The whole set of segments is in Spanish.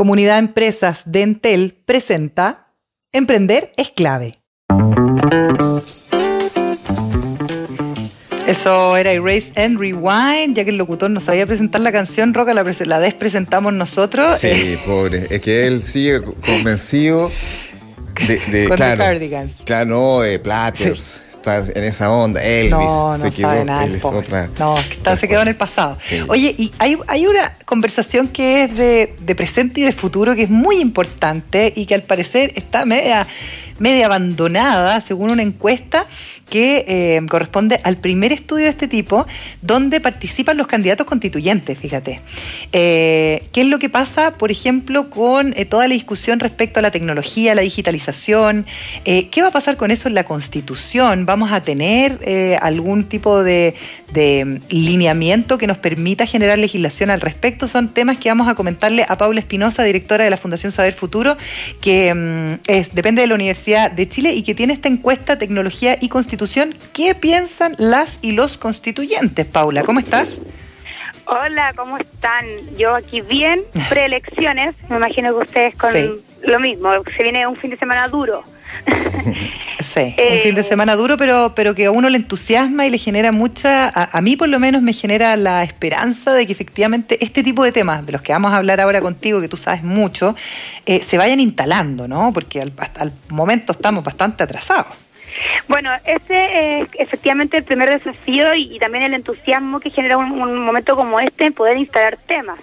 Comunidad de Empresas de Entel presenta Emprender es clave. Eso era Erase and Rewind, ya que el locutor no sabía presentar la canción, Roca la, la despresentamos nosotros. Sí, pobre. Es que él sigue convencido de, de Con claro, Cardigans. Claro, no, eh, Platters. Está en esa onda. Elvis No, no se quedó. sabe nada. otra. No, es que está- se quedó en el pasado. Sí. Oye, y hay, hay una conversación que es de, de presente y de futuro que es muy importante y que al parecer está media, media abandonada, según una encuesta que eh, corresponde al primer estudio de este tipo, donde participan los candidatos constituyentes, fíjate. Eh, ¿Qué es lo que pasa, por ejemplo, con eh, toda la discusión respecto a la tecnología, la digitalización? ¿Qué va a pasar con eso en la Constitución? ¿Vamos a tener algún tipo de, de, mm, lineamiento que nos permita generar legislación al respecto? Son temas que vamos a comentarle a Paula Espinosa, directora de la Fundación Saber Futuro, que mm, es, depende de la Universidad de Chile y que tiene esta encuesta Tecnología y Constitución. ¿Qué piensan las y los constituyentes? Paula, ¿cómo estás? Hola, ¿cómo están? Yo aquí bien, preelecciones, me imagino que ustedes con Sí. lo mismo, se viene un fin de semana duro. Sí, un Eh, fin de semana duro, pero, pero que a uno le entusiasma y le genera mucha, a, a mí por lo menos me genera la esperanza de que efectivamente este tipo de temas, de los que vamos a hablar ahora contigo, que tú sabes mucho, eh, se vayan instalando, ¿no? Porque al, hasta el momento estamos bastante atrasados. Bueno, ese es efectivamente el primer desafío y, y también el entusiasmo que genera un, un momento como este en poder instalar temas.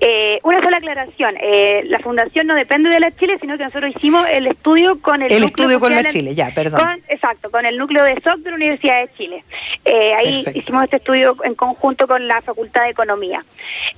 Eh, una sola aclaración, eh, la fundación no depende de la Chile, sino que nosotros hicimos el estudio con el, El estudio con la Chile, ya, perdón. con- exacto, con el núcleo de SOC de la Universidad de Chile. Eh, ahí Perfecto. hicimos este estudio en conjunto con la Facultad de Economía.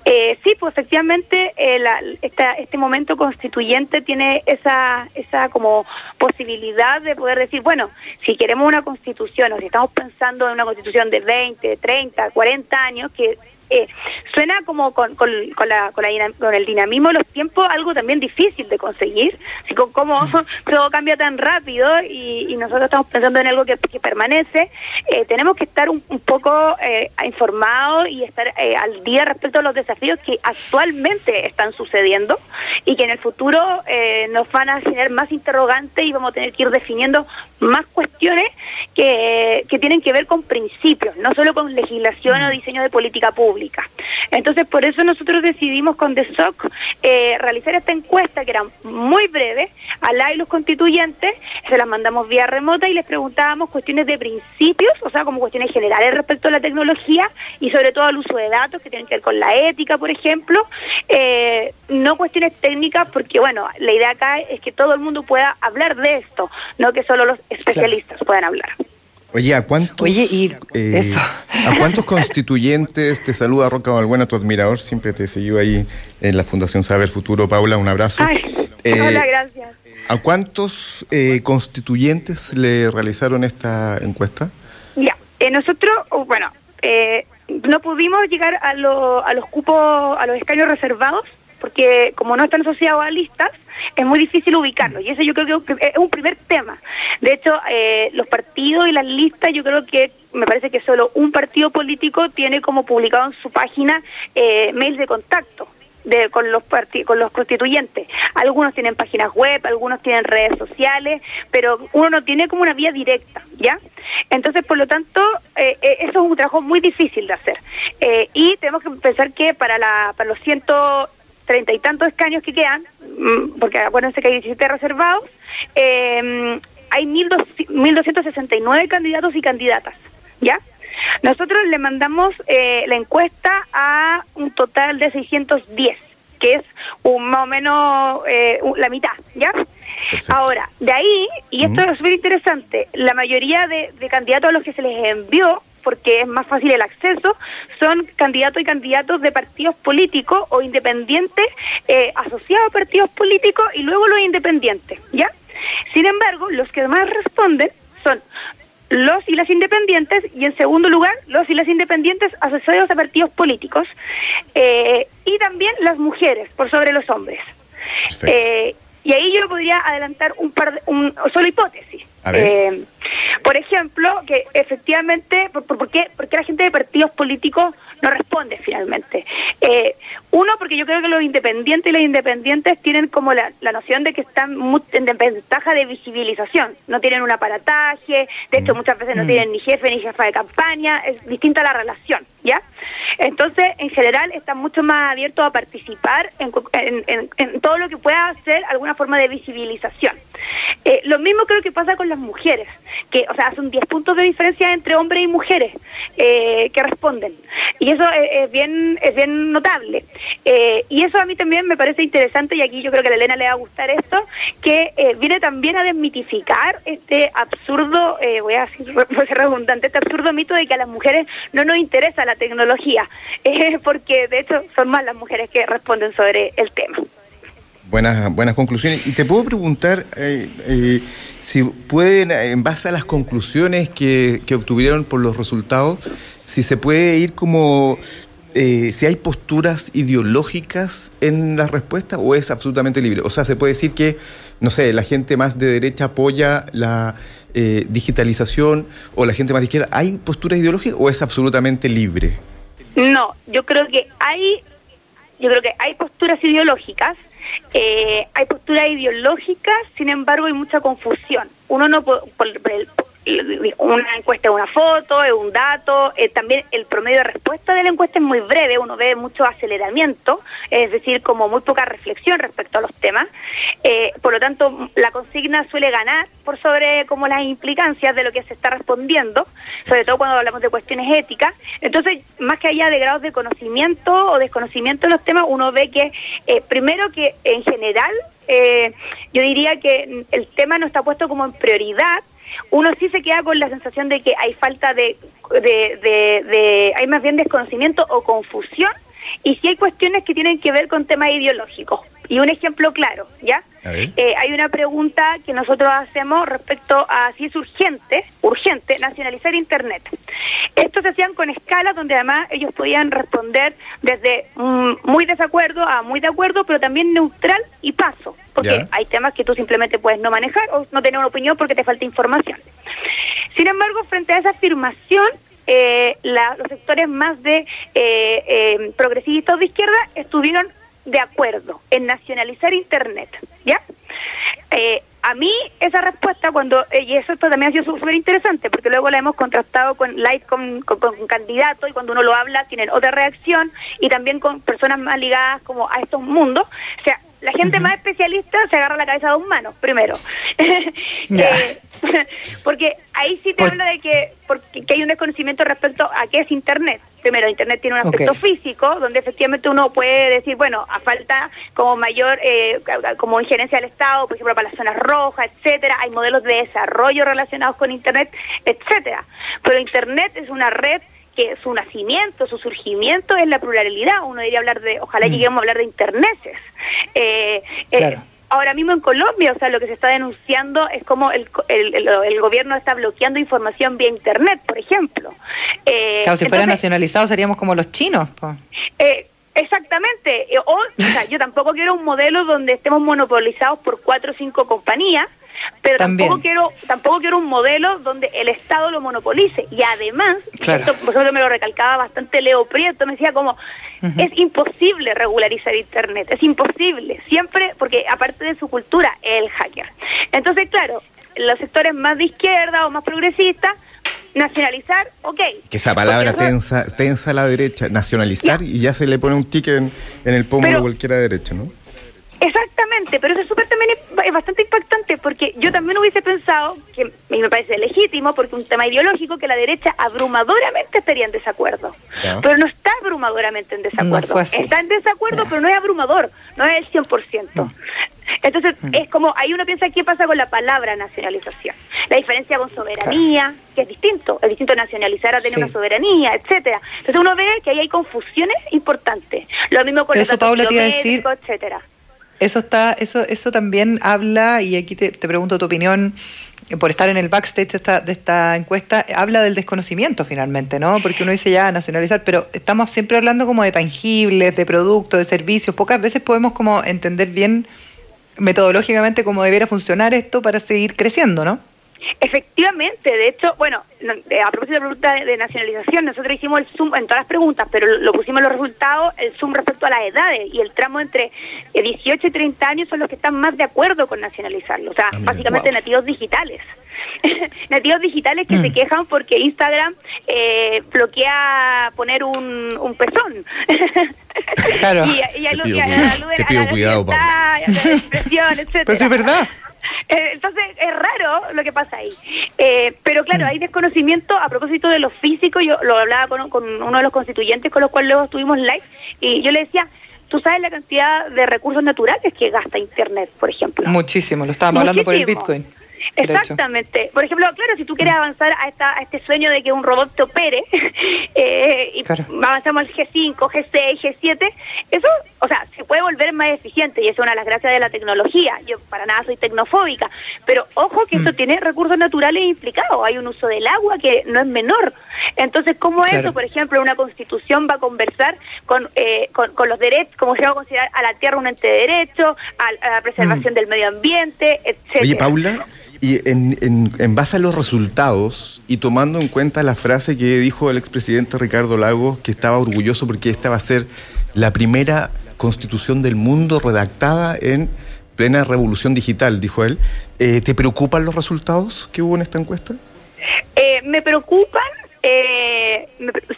Eh, sí, pues efectivamente eh, la- esta- este momento constituyente tiene esa, esa como posibilidad de poder decir, bueno, si queremos una constitución o si estamos pensando en una constitución de 20, 30, 40 años, que eh, suena como con, con, con la, con, la con el dinamismo de los tiempos algo también difícil de conseguir, así como, como todo cambia tan rápido y, y nosotros estamos pensando en algo que, que permanece, eh, tenemos que estar un, un poco eh, informados y estar eh, al día respecto a los desafíos que actualmente están sucediendo y que en el futuro eh, nos van a generar más interrogantes y vamos a tener que ir definiendo más cuestiones que, que tienen que ver con principios, no solo con legislación o diseño de política pública. Entonces, por eso nosotros decidimos con DESOC eh, realizar esta encuesta que era muy breve a la y los constituyentes, se las mandamos vía remota y les preguntábamos cuestiones de principios, o sea, como cuestiones generales respecto a la tecnología y sobre todo al uso de datos que tienen que ver con la ética, por ejemplo, eh, no cuestiones técnicas, porque bueno, la idea acá es que todo el mundo pueda hablar de esto, no que solo los especialistas puedan hablar. Oye, ¿a cuántos, Oye, y eso. ¿a cuántos constituyentes te saluda Roca Balbuena, tu admirador? Siempre te seguido ahí en la Fundación Saber Futuro. Paula, un abrazo. Ay, Eh, hola, gracias. ¿A cuántos eh, constituyentes le realizaron esta encuesta? Ya, eh, nosotros, bueno, eh, no pudimos llegar a, lo- a los cupos, a los escaños reservados, porque como no están asociados a listas, es muy difícil ubicarlos. Y eso yo creo que es un primer tema. De hecho, eh, los partidos y las listas, yo creo que me parece que solo un partido político tiene como publicado en su página eh, mails de contacto. De, con los con los constituyentes. Algunos tienen páginas web, algunos tienen redes sociales, pero uno no tiene como una vía directa, ¿ya? Entonces, por lo tanto, eh, eh, eso es un trabajo muy difícil de hacer. Eh, y tenemos que pensar que para, la, para los ciento treinta y tantos escaños que quedan, mm, porque acuérdense que hay 17 reservados, eh, hay 1.200 1.269 candidatos y candidatas, ¿ya? Nosotros le mandamos eh, la encuesta a un total de 610, que es un, más o menos eh, la mitad, ¿ya? Perfecto. Ahora, de ahí, y esto es súper interesante, la mayoría de, de candidatos a los que se les envió, porque es más fácil el acceso, son candidatos y candidatos de partidos políticos o independientes eh, asociados a partidos políticos y luego los independientes, ¿ya? Sin embargo, los que más responden son los y las independientes y en segundo lugar los y las independientes asociados a partidos políticos eh, y también las mujeres por sobre los hombres. Eh, y ahí yo podría adelantar un par de, un, solo hipótesis. A ver. Eh, Por ejemplo, que efectivamente, ¿por, qué, la gente de partidos políticos no responde finalmente? Eh, uno, porque yo creo que los independientes y las independientes tienen como la, noción de que están en desventaja de visibilización. No tienen un aparataje, de hecho muchas veces no mm. tienen ni jefe ni jefa de campaña, es distinta la relación, ¿ya? Entonces, en general, están mucho más abiertos a participar en, todo lo que pueda hacer alguna forma de visibilización. Eh, lo mismo creo que pasa con las mujeres, que, o sea, son 10 puntos de diferencia entre hombres y mujeres eh, que responden. Y eso es, bien, es bien notable. Eh, y eso a mí también me parece interesante, y aquí yo creo que a Elena le va a gustar esto, que viene también a desmitificar este absurdo, voy voy a ser redundante, este absurdo mito de que a las mujeres no nos interesa la tecnología, porque de hecho son más las mujeres que responden sobre el tema. Buenas, buenas conclusiones. Y te puedo preguntar eh, eh, si pueden, en base a las conclusiones que, que, obtuvieron por los resultados, si se puede ir como, eh, si hay posturas ideológicas en la respuesta o es absolutamente libre. O sea, se puede decir que, no sé, la gente más de derecha apoya la digitalización o la gente más de izquierda. ¿Hay posturas ideológicas o es absolutamente libre? No, yo creo que hay, yo creo que hay posturas ideológicas eh, hay posturas ideológicas, sin embargo hay mucha confusión. Uno no puede, una encuesta es una foto, es un dato, eh, también el promedio de respuesta de la encuesta es muy breve, uno ve mucho aceleramiento, es decir, como muy poca reflexión respecto a los temas, eh, por lo tanto la consigna suele ganar por sobre como las implicancias de lo que se está respondiendo, sobre todo cuando hablamos de cuestiones éticas, entonces más que allá de grados de conocimiento o desconocimiento de los temas, uno ve que eh, primero que en general yo diría que el tema no está puesto como en prioridad, uno sí se queda con la sensación de que hay falta de, de, hay más bien desconocimiento o confusión y sí hay cuestiones que tienen que ver con temas ideológicos. Y un ejemplo claro, ¿ya? Eh, hay una pregunta que nosotros hacemos respecto a si es urgente, urgente, nacionalizar Internet. Esto se hacían con escalas donde además ellos podían responder desde mm, muy desacuerdo a muy de acuerdo, pero también neutral y paso, porque hay temas que tú simplemente puedes no manejar o no tener una opinión porque te falta información. Sin embargo, frente a esa afirmación, eh, los sectores más de eh, progresistas de izquierda estuvieron de acuerdo en nacionalizar Internet, ¿ya? Eh, a mí esa respuesta cuando eh, y eso también ha sido súper interesante porque luego la hemos contrastado con light con, con, candidatos y cuando uno lo habla tienen otra reacción y también con personas más ligadas como a estos mundos o sea la gente más especialista se agarra la cabeza de un mano primero. Eh, porque ahí sí te habla de que, porque, que hay un desconocimiento respecto a qué es internet. Primero, Internet tiene un aspecto físico, donde efectivamente uno puede decir, bueno, a falta como mayor, eh, como injerencia del Estado, por ejemplo, para las zonas rojas, etcétera, hay modelos de desarrollo relacionados con Internet, etcétera. Pero Internet es una red que su nacimiento, su surgimiento es la pluralidad. Uno diría hablar de, ojalá mm. lleguemos a hablar de internetes. Eh, eh ahora mismo en Colombia, o sea, lo que se está denunciando es como el, el, gobierno está bloqueando información vía Internet, por ejemplo. Eh, claro, si fuera nacionalizado seríamos como los chinos. Eh, exactamente. Eh, o, o sea, yo tampoco quiero un modelo donde estemos monopolizados por cuatro o cinco compañías, pero tampoco quiero tampoco quiero un modelo donde el Estado lo monopolice. Y además esto por me lo recalcaba bastante Leo Prieto me decía como es imposible regularizar internet es imposible siempre porque aparte de su cultura el hacker entonces claro los sectores más de izquierda o más progresistas nacionalizar, ok. Que esa palabra tensa, tensa a la derecha, nacionalizar, y ya se le pone un ticket en, el pómulo a cualquiera derecha, ¿no? Exactamente, pero eso es súper también es bastante impactante porque yo también hubiese pensado, que me parece legítimo porque un tema ideológico, que la derecha abrumadoramente estaría en desacuerdo. Pero no está abrumadoramente en desacuerdo. está en desacuerdo, pero no es abrumador, no es el 100%. Entonces, mm. es como, ahí uno piensa qué pasa con la palabra nacionalización. La diferencia con soberanía, que es distinto, es distinto nacionalizar a tener una soberanía, etcétera. Entonces uno ve que ahí hay confusiones importantes. Lo mismo con Eso, Paula, te iba a decir, etcétera eso está, eso, eso también habla, y aquí te, pregunto tu opinión por estar en el backstage de esta, de esta encuesta, habla del desconocimiento finalmente, ¿no? Porque uno dice ya nacionalizar, pero estamos siempre hablando como de tangibles, de productos, de servicios. Pocas veces podemos como entender bien metodológicamente cómo debiera funcionar esto para seguir creciendo, ¿no? Efectivamente, de hecho, bueno, eh, a propósito de la pregunta de, nacionalización, nosotros hicimos el zoom en todas las preguntas, pero lo pusimos los resultados, el zoom respecto a las edades, y el tramo entre 18 y 30 años son los que están más de acuerdo con nacionalizarlo, o sea, ah, básicamente nativos digitales. nativos digitales que se mm. quejan porque Instagram eh, bloquea poner un, un pezón. Claro. y, y, te pido, te pido cuidado, Pero es verdad. Eh, entonces es raro lo que pasa ahí. Eh, pero claro, hay desconocimiento a propósito de lo físico. Yo lo hablaba con, con uno de los constituyentes con los cuales luego estuvimos live y yo le decía, tú sabes la cantidad de recursos naturales que gasta Internet, por ejemplo. Muchísimo, lo estábamos hablando por el Bitcoin. Exactamente. Por ejemplo, claro, si tú quieres avanzar a, esta, a este sueño de que un robot te opere, eh, y avanzamos al G5, G6, G7, eso, o sea, se puede volver más eficiente y es una de las gracias de la tecnología. Yo para nada soy tecnofóbica, pero ojo que esto mm. tiene recursos naturales implicados. Hay un uso del agua que no es menor. Entonces, ¿cómo eso, por ejemplo, una constitución va a conversar con, eh, con, los derechos, como se va a considerar a la tierra un ente de derecho, a, la preservación mm. del medio ambiente, etcétera? Oye, Paula. Y en, en, base a los resultados y tomando en cuenta la frase que dijo el expresidente Ricardo Lagos, que estaba orgulloso porque esta va a ser la primera constitución del mundo redactada en plena revolución digital, dijo él, eh, ¿te preocupan los resultados que hubo en esta encuesta? Eh, me preocupan eh,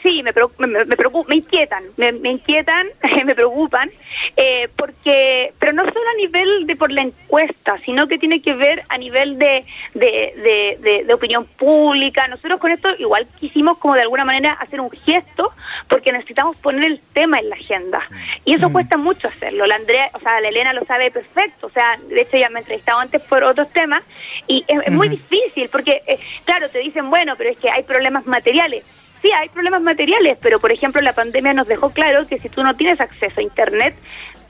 sí, me, me, me, me inquietan, me, inquietan, me preocupan, eh, porque, pero no solo a nivel de por la encuesta, sino que tiene que ver a nivel de, de, de, de, opinión pública. Nosotros con esto igual quisimos como de alguna manera hacer un gesto, porque necesitamos poner el tema en la agenda. Y eso mm. cuesta mucho hacerlo. La Andrea, o sea, la Elena lo sabe perfecto, o sea, de hecho ya me he entrevistado antes por otros temas, y es, muy difícil, porque, eh, claro, te dicen, bueno, pero es que hay problemas materiales Sí, hay problemas materiales, pero por ejemplo la pandemia nos dejó claro que si tú no tienes acceso a Internet,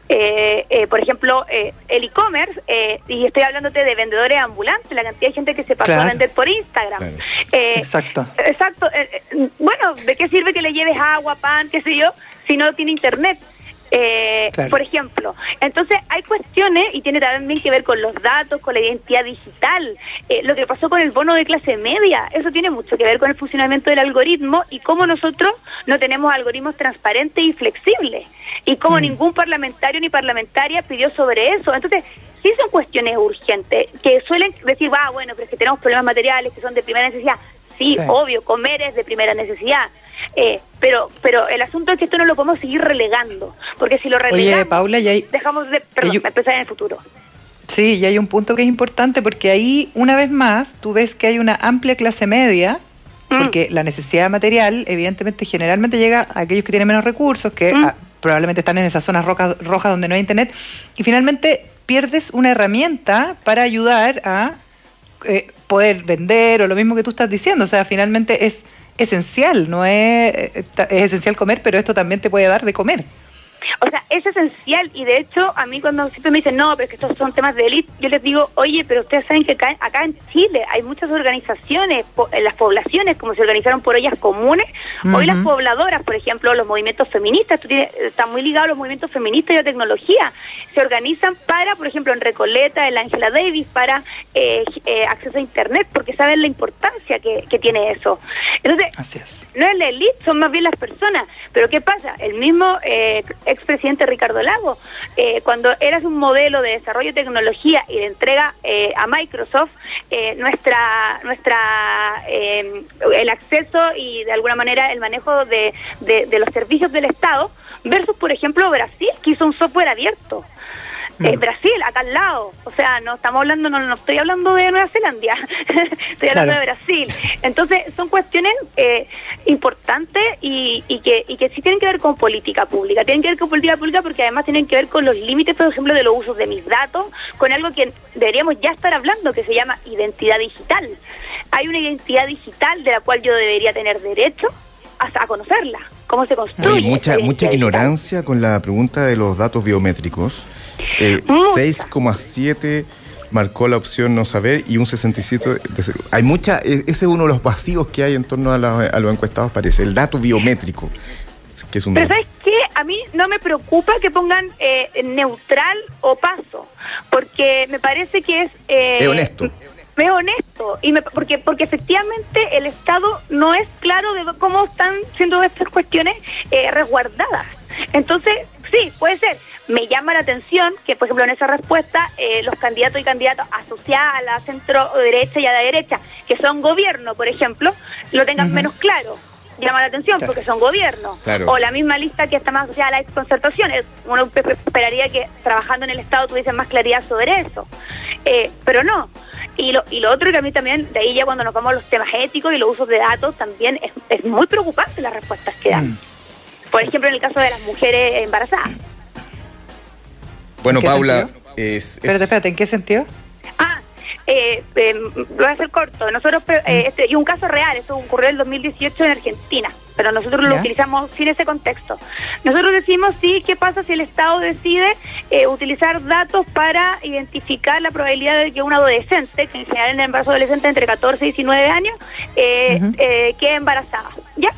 eh, eh, por ejemplo, eh, el e-commerce, y estoy hablándote de vendedores ambulantes, la cantidad de gente que se pasó a vender por Instagram. exacto. Exacto. bueno, ¿de qué sirve que le lleves agua, pan, qué sé yo, si no tiene Internet? Eh, por ejemplo. Entonces hay cuestiones y tiene también que ver con los datos, con la identidad digital, eh, lo que pasó con el bono de clase media, eso tiene mucho que ver con el funcionamiento del algoritmo y cómo nosotros no tenemos algoritmos transparentes y flexibles y cómo mm. ningún parlamentario ni parlamentaria pidió sobre eso. Entonces, sí son cuestiones urgentes que suelen decir, va, bueno, pero es que tenemos problemas materiales que son de primera necesidad. sí. obvio, comer es de primera necesidad eh, pero pero el asunto es que esto no lo podemos seguir relegando, porque si lo relegamos, Paula, dejamos de empezar en el futuro. Sí, y hay un punto que es importante porque ahí, una vez más, tú ves que hay una amplia clase media, mm. porque la necesidad material, evidentemente, generalmente llega a aquellos que tienen menos recursos, que mm. ah, probablemente están en esas zonas rojas, rojas donde no hay internet, y finalmente pierdes una herramienta para ayudar a eh, poder vender o lo mismo que tú estás diciendo. O sea, finalmente es esencial, no es, es esencial comer, pero esto también te puede dar de comer. O sea, es esencial. Y de hecho a mí cuando siempre me dicen, no, pero es que estos son temas de élite, yo les digo, oye, pero ustedes saben que acá, acá en Chile hay muchas organizaciones, en las poblaciones, como se organizaron por ellas comunes, hoy las pobladoras, por ejemplo, los movimientos feministas, tú tienes, están muy ligados los movimientos feministas y la tecnología, se organizan para, por ejemplo, en Recoleta, en la Angela Davis, para eh, eh, acceso a Internet, porque saben la importancia que, que tiene eso. Entonces, no es la élite, son más bien las personas, pero ¿qué pasa? El mismo... Eh, expresidente Ricardo Lago, eh, cuando eras un modelo de desarrollo de tecnología y de entrega eh, a Microsoft eh, nuestra nuestra el acceso y de alguna manera el manejo de, de los servicios del Estado versus por ejemplo Brasil que hizo un software abierto eh, Brasil, acá al lado. O sea, no estamos hablando, no, no estoy hablando de Nueva Zelanda, estoy hablando de Brasil. Entonces, son cuestiones eh, importantes y, y, que, y que sí tienen que ver con política pública. Tienen que ver con política pública porque además tienen que ver con los límites, por ejemplo, de los usos de mis datos, con algo que deberíamos ya estar hablando, que se llama identidad digital. Hay una identidad digital de la cual yo debería tener derecho a, conocerla, cómo se construye. Hay mucha, mucha ignorancia con la pregunta de los datos biométricos. 6,7 eh, marcó la opción no saber y un 67 de Hay mucha, e, ese es uno de los vacíos que hay en torno a, los encuestados, parece, el dato biométrico. Que es un Pero ¿sabes qué? A mí no me preocupa que pongan eh, neutral o paso, porque me parece que es... Eh, es honesto. Es honesto. y me, porque porque efectivamente el Estado no es claro de cómo están siendo estas cuestiones eh, resguardadas. Entonces, sí, puede ser. Me llama la atención que, por ejemplo, en esa respuesta, eh, los candidatos y candidatas asociadas a la centro derecha y a la derecha, que son gobierno, por ejemplo, lo tengan menos claro llama la atención porque son gobiernos. O la misma lista que está más asociada a la exconcertación. Uno esperaría que trabajando en el Estado tuviesen más claridad sobre eso. Eh, pero no. Y lo, y lo otro que a mí también, de ahí ya cuando nos vamos a los temas éticos y los usos de datos, también es, es muy preocupante las respuestas que dan. Mm. Por ejemplo, en el caso de las mujeres embarazadas. Bueno, Paula, es, Espérate, espérate, ¿en qué sentido? Ah, eh, eh, voy a hacer corto. Nosotros, eh, mm. este, y un caso real, eso ocurrió en el 2018 en Argentina, pero nosotros lo utilizamos sin ese contexto. Nosotros decimos, sí, ¿qué pasa si el Estado decide eh, utilizar datos para identificar la probabilidad de que un adolescente, que en general en el embarazo adolescente entre 14 y 19 años, eh, quede embarazada? ¿Ya?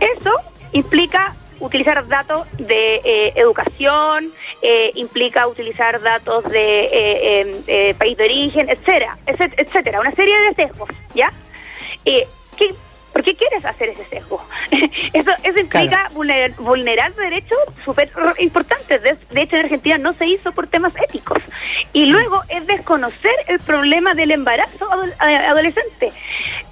Eso implica utilizar datos de eh, educación, eh, implica utilizar datos de eh, em, país de origen, etcétera, etcétera, una serie de sesgos, ¿ya? ¿qué, ¿Por qué quieres hacer ese sesgo? eso, eso implica vulnerar, derechos súper importantes. De, hecho, en Argentina no se hizo por temas éticos. Y luego es desconocer el problema del embarazo adolescente.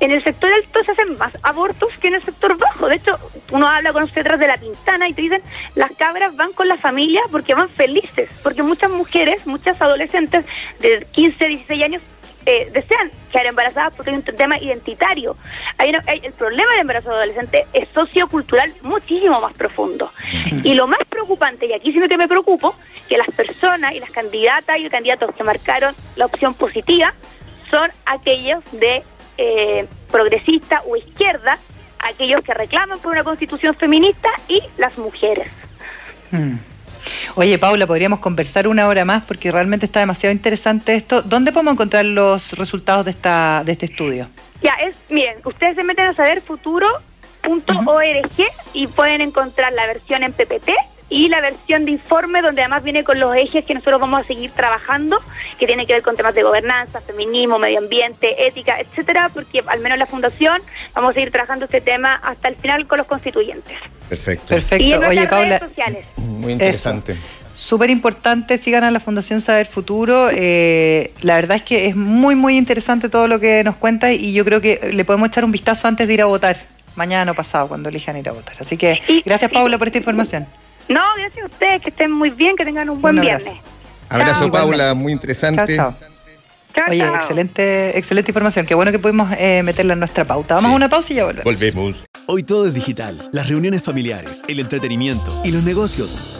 En el sector alto se hacen más abortos que en el sector bajo. De hecho, uno habla con detrás de la pintana y te dicen, las cabras van con la familia porque van felices. Porque muchas mujeres, muchas adolescentes de 15, 16 años eh, desean quedar embarazadas porque hay un tema identitario. Hay, el problema del embarazo adolescente es sociocultural muchísimo más profundo. Y lo más preocupante, y aquí sí que me preocupo, que las personas y las candidatas y candidatos que marcaron la opción positiva son aquellos de eh, progresista o izquierda, aquellos que reclaman por una constitución feminista y las mujeres. Hmm. Oye, Paula, podríamos conversar una hora más porque realmente está demasiado interesante esto. ¿Dónde podemos encontrar los resultados de esta de este estudio? Ya, es, miren, ustedes se meten a saber futuro.org y pueden encontrar la versión en PPT y la versión de informe donde además viene con los ejes que nosotros vamos a seguir trabajando, que tiene que ver con temas de gobernanza, feminismo, medio ambiente, ética, etcétera, porque al menos la fundación vamos a seguir trabajando este tema hasta el final con los constituyentes. Perfecto. Perfecto. Y en Oye, Paula, sociales. muy interesante. Súper importante, sigan a la Fundación Saber Futuro. Eh, la verdad es que es muy, muy interesante todo lo que nos cuenta y yo creo que le podemos echar un vistazo antes de ir a votar, mañana o pasado, cuando elijan ir a votar. Así que gracias, Paula, por esta información. No, gracias a ustedes, que estén muy bien, que tengan un buen viernes. Abrazo, Paula, muy interesante. Chao, Oye, excelente, excelente información. Qué bueno que pudimos eh, meterla en nuestra pauta. Vamos a una pausa y ya volvemos. Volvemos. Hoy todo es digital. Las reuniones familiares, el entretenimiento y los negocios.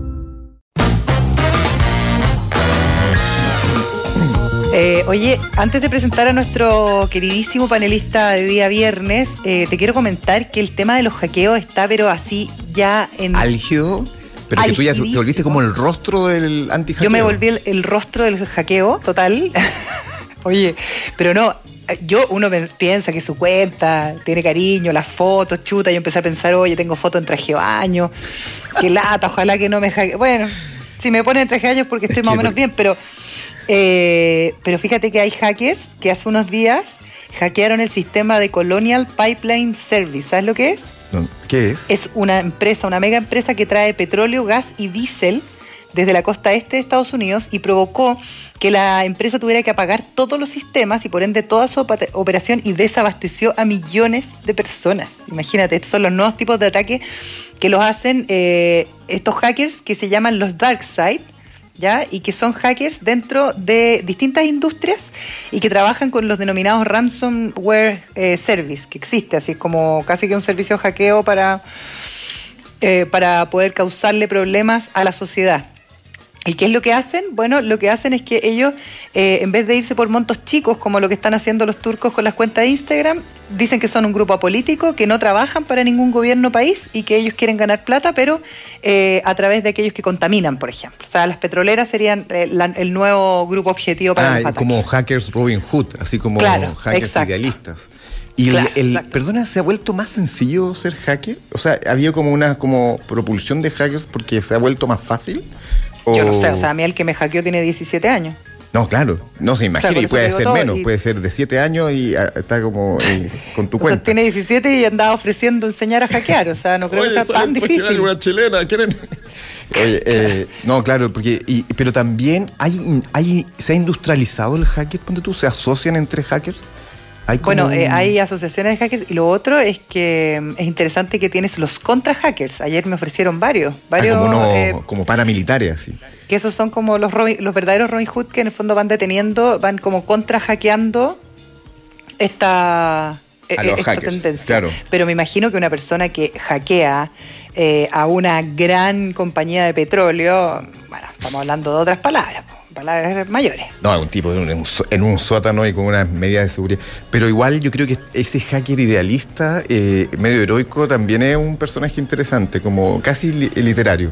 Eh, oye, antes de presentar a nuestro queridísimo panelista de día viernes, eh, te quiero comentar que el tema de los hackeos está, pero así ya en. Álgido. Pero que tú ya te volviste como el rostro del anti Yo me volví el, rostro del hackeo, total. Oye, pero no, yo uno piensa que su cuenta tiene cariño, las fotos, chuta. Yo empecé a pensar, oye, tengo fotos en traje de baño, qué lata, ojalá que no me hackee. Bueno, si me ponen en traje de baño es porque estoy más o menos bien, pero eh, pero fíjate que hay hackers que hace unos días hackearon el sistema de Colonial Pipeline Service. ¿Sabes lo que es? ¿Qué es? Es una empresa, una mega empresa que trae petróleo, gas y diésel desde la costa este de Estados Unidos y provocó que la empresa tuviera que apagar todos los sistemas y por ende toda su operación y desabasteció a millones de personas. Imagínate, estos son los nuevos tipos de ataques que los hacen eh, estos hackers que se llaman los dark side ¿ya? Y que son hackers dentro de distintas industrias y que trabajan con los denominados ransomware eh, service, que existe, así como casi que un servicio de hackeo para, eh, para poder causarle problemas a la sociedad. ¿Y qué es lo que hacen? Bueno, lo que hacen es que ellos, eh, en vez de irse por montos chicos, como lo que están haciendo los turcos con las cuentas de Instagram, dicen que son un grupo apolítico, que no trabajan para ningún gobierno país y que ellos quieren ganar plata, pero eh, a través de aquellos que contaminan, por ejemplo. O sea, las petroleras serían eh, la- el nuevo grupo objetivo para Ah, los como hackers Robin Hood, así como Claro, hackers exacto. idealistas. Y el- Claro, el, exacto. perdona, ¿se ha vuelto más sencillo ser hacker? O sea, ¿había como una como propulsión de hackers porque se ha vuelto más fácil? Yo no sé, o sea, a mí el que me hackeó tiene 17 años. No, claro, no se imagina, y puede ser todo, menos, y- puede ser de 7 años y ah, está como eh, con tu O sea, cuenta. tiene 17 y andaba ofreciendo enseñar a hackear. O sea, no creo que sea tan difícil. chilena, ¿quieren? Oye, eh, no, claro, porque, y- pero también hay, hay, se ha industrializado el hacker, ponte tú, se asocian entre hackers. Hay Bueno, eh, hay asociaciones de hackers y lo otro es que mm, es interesante que tienes los contra hackers. Ayer me ofrecieron varios, ah, varios como, eh, como paramilitares, así. que esos son como los, Robin- los verdaderos Robin Hood que en el fondo van deteniendo, van como contra hackeando esta, eh, A los esta hackers, tendencia. claro. Pero me imagino que una persona que hackea eh, a una gran compañía de petróleo, bueno, estamos hablando de otras palabras, palabras mayores. No, un tipo en un, en un sótano y con unas medidas de seguridad. Pero igual yo creo que ese hacker idealista, eh, medio heroico, también es un personaje interesante, como casi li- literario.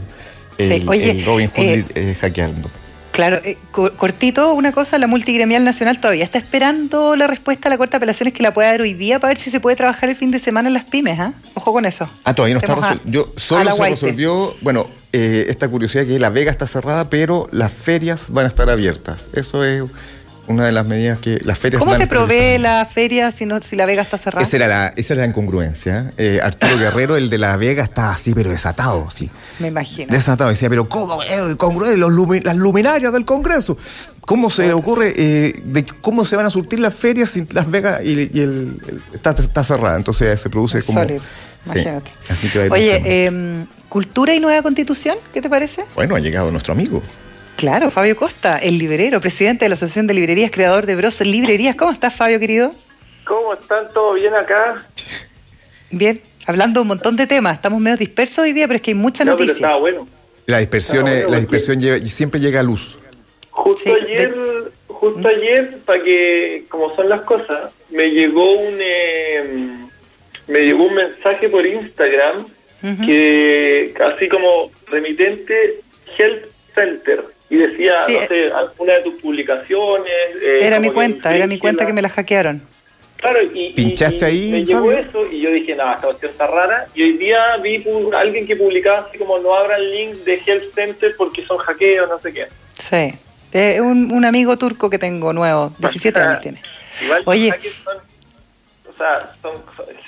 Sí, El, oye, el Robin Hood eh, eh, hackeando. Claro, eh, co- cortito, una cosa, la multigremial nacional todavía está esperando la respuesta a la Corte de Apelaciones que la pueda dar hoy día para ver si se puede trabajar el fin de semana en las pymes, ¿ah? Ojo con eso. Ah, todavía no está resuelto. Yo solo se resolvió, bueno, eh, esta curiosidad que La Vega está cerrada, pero las ferias van a estar abiertas. Eso es una de las medidas que las ferias ¿Cómo van se provee la feria si, no, si la Vega está cerrada? Esa era la, esa era la incongruencia. Eh, Arturo Guerrero, el de La Vega, estaba así, pero desatado, así. Me imagino. Desatado. Decía, pero ¿cómo? Eh, los lumi- las luminarias del Congreso. ¿Cómo se le ocurre eh, de cómo se van a surtir las ferias si Las Vegas y, y el, el- está, está cerrada? Entonces se produce como... Sólido, Sí, así que Oye, eh, ¿cultura y nueva constitución? ¿Qué te parece? Bueno, ha llegado nuestro amigo. Claro, Fabio Costa, el librero, presidente de la Asociación de Librerías, creador de Bros Librerías. ¿Cómo estás, Fabio, querido? ¿Cómo están? ¿Todo bien acá? Bien, hablando de un montón de temas. Estamos medio dispersos hoy día, pero es que hay mucha No, pero noticia. estaba bueno. La dispersión, es- bueno, la dispersión lleva- siempre llega a luz. Justo Sí, ayer, justo ayer, para que, como son las cosas, me llegó un eh, me llegó un mensaje por Instagram Que así como remitente Health Center y decía, Sí, no eh, sé, una de tus publicaciones. eh, Era mi cuenta, era mi cuenta la- que me la hackearon. Claro, y, ¿Pinchaste y ahí, me llegó eso y yo dije, no, esta cuestión está rara. Y hoy día vi pu- alguien que publicaba así como no abran link de Health Center porque son hackeos, no sé qué. Sí. Es un, un amigo turco que tengo nuevo, 17 años tiene. Igual Oye. son, sea, son,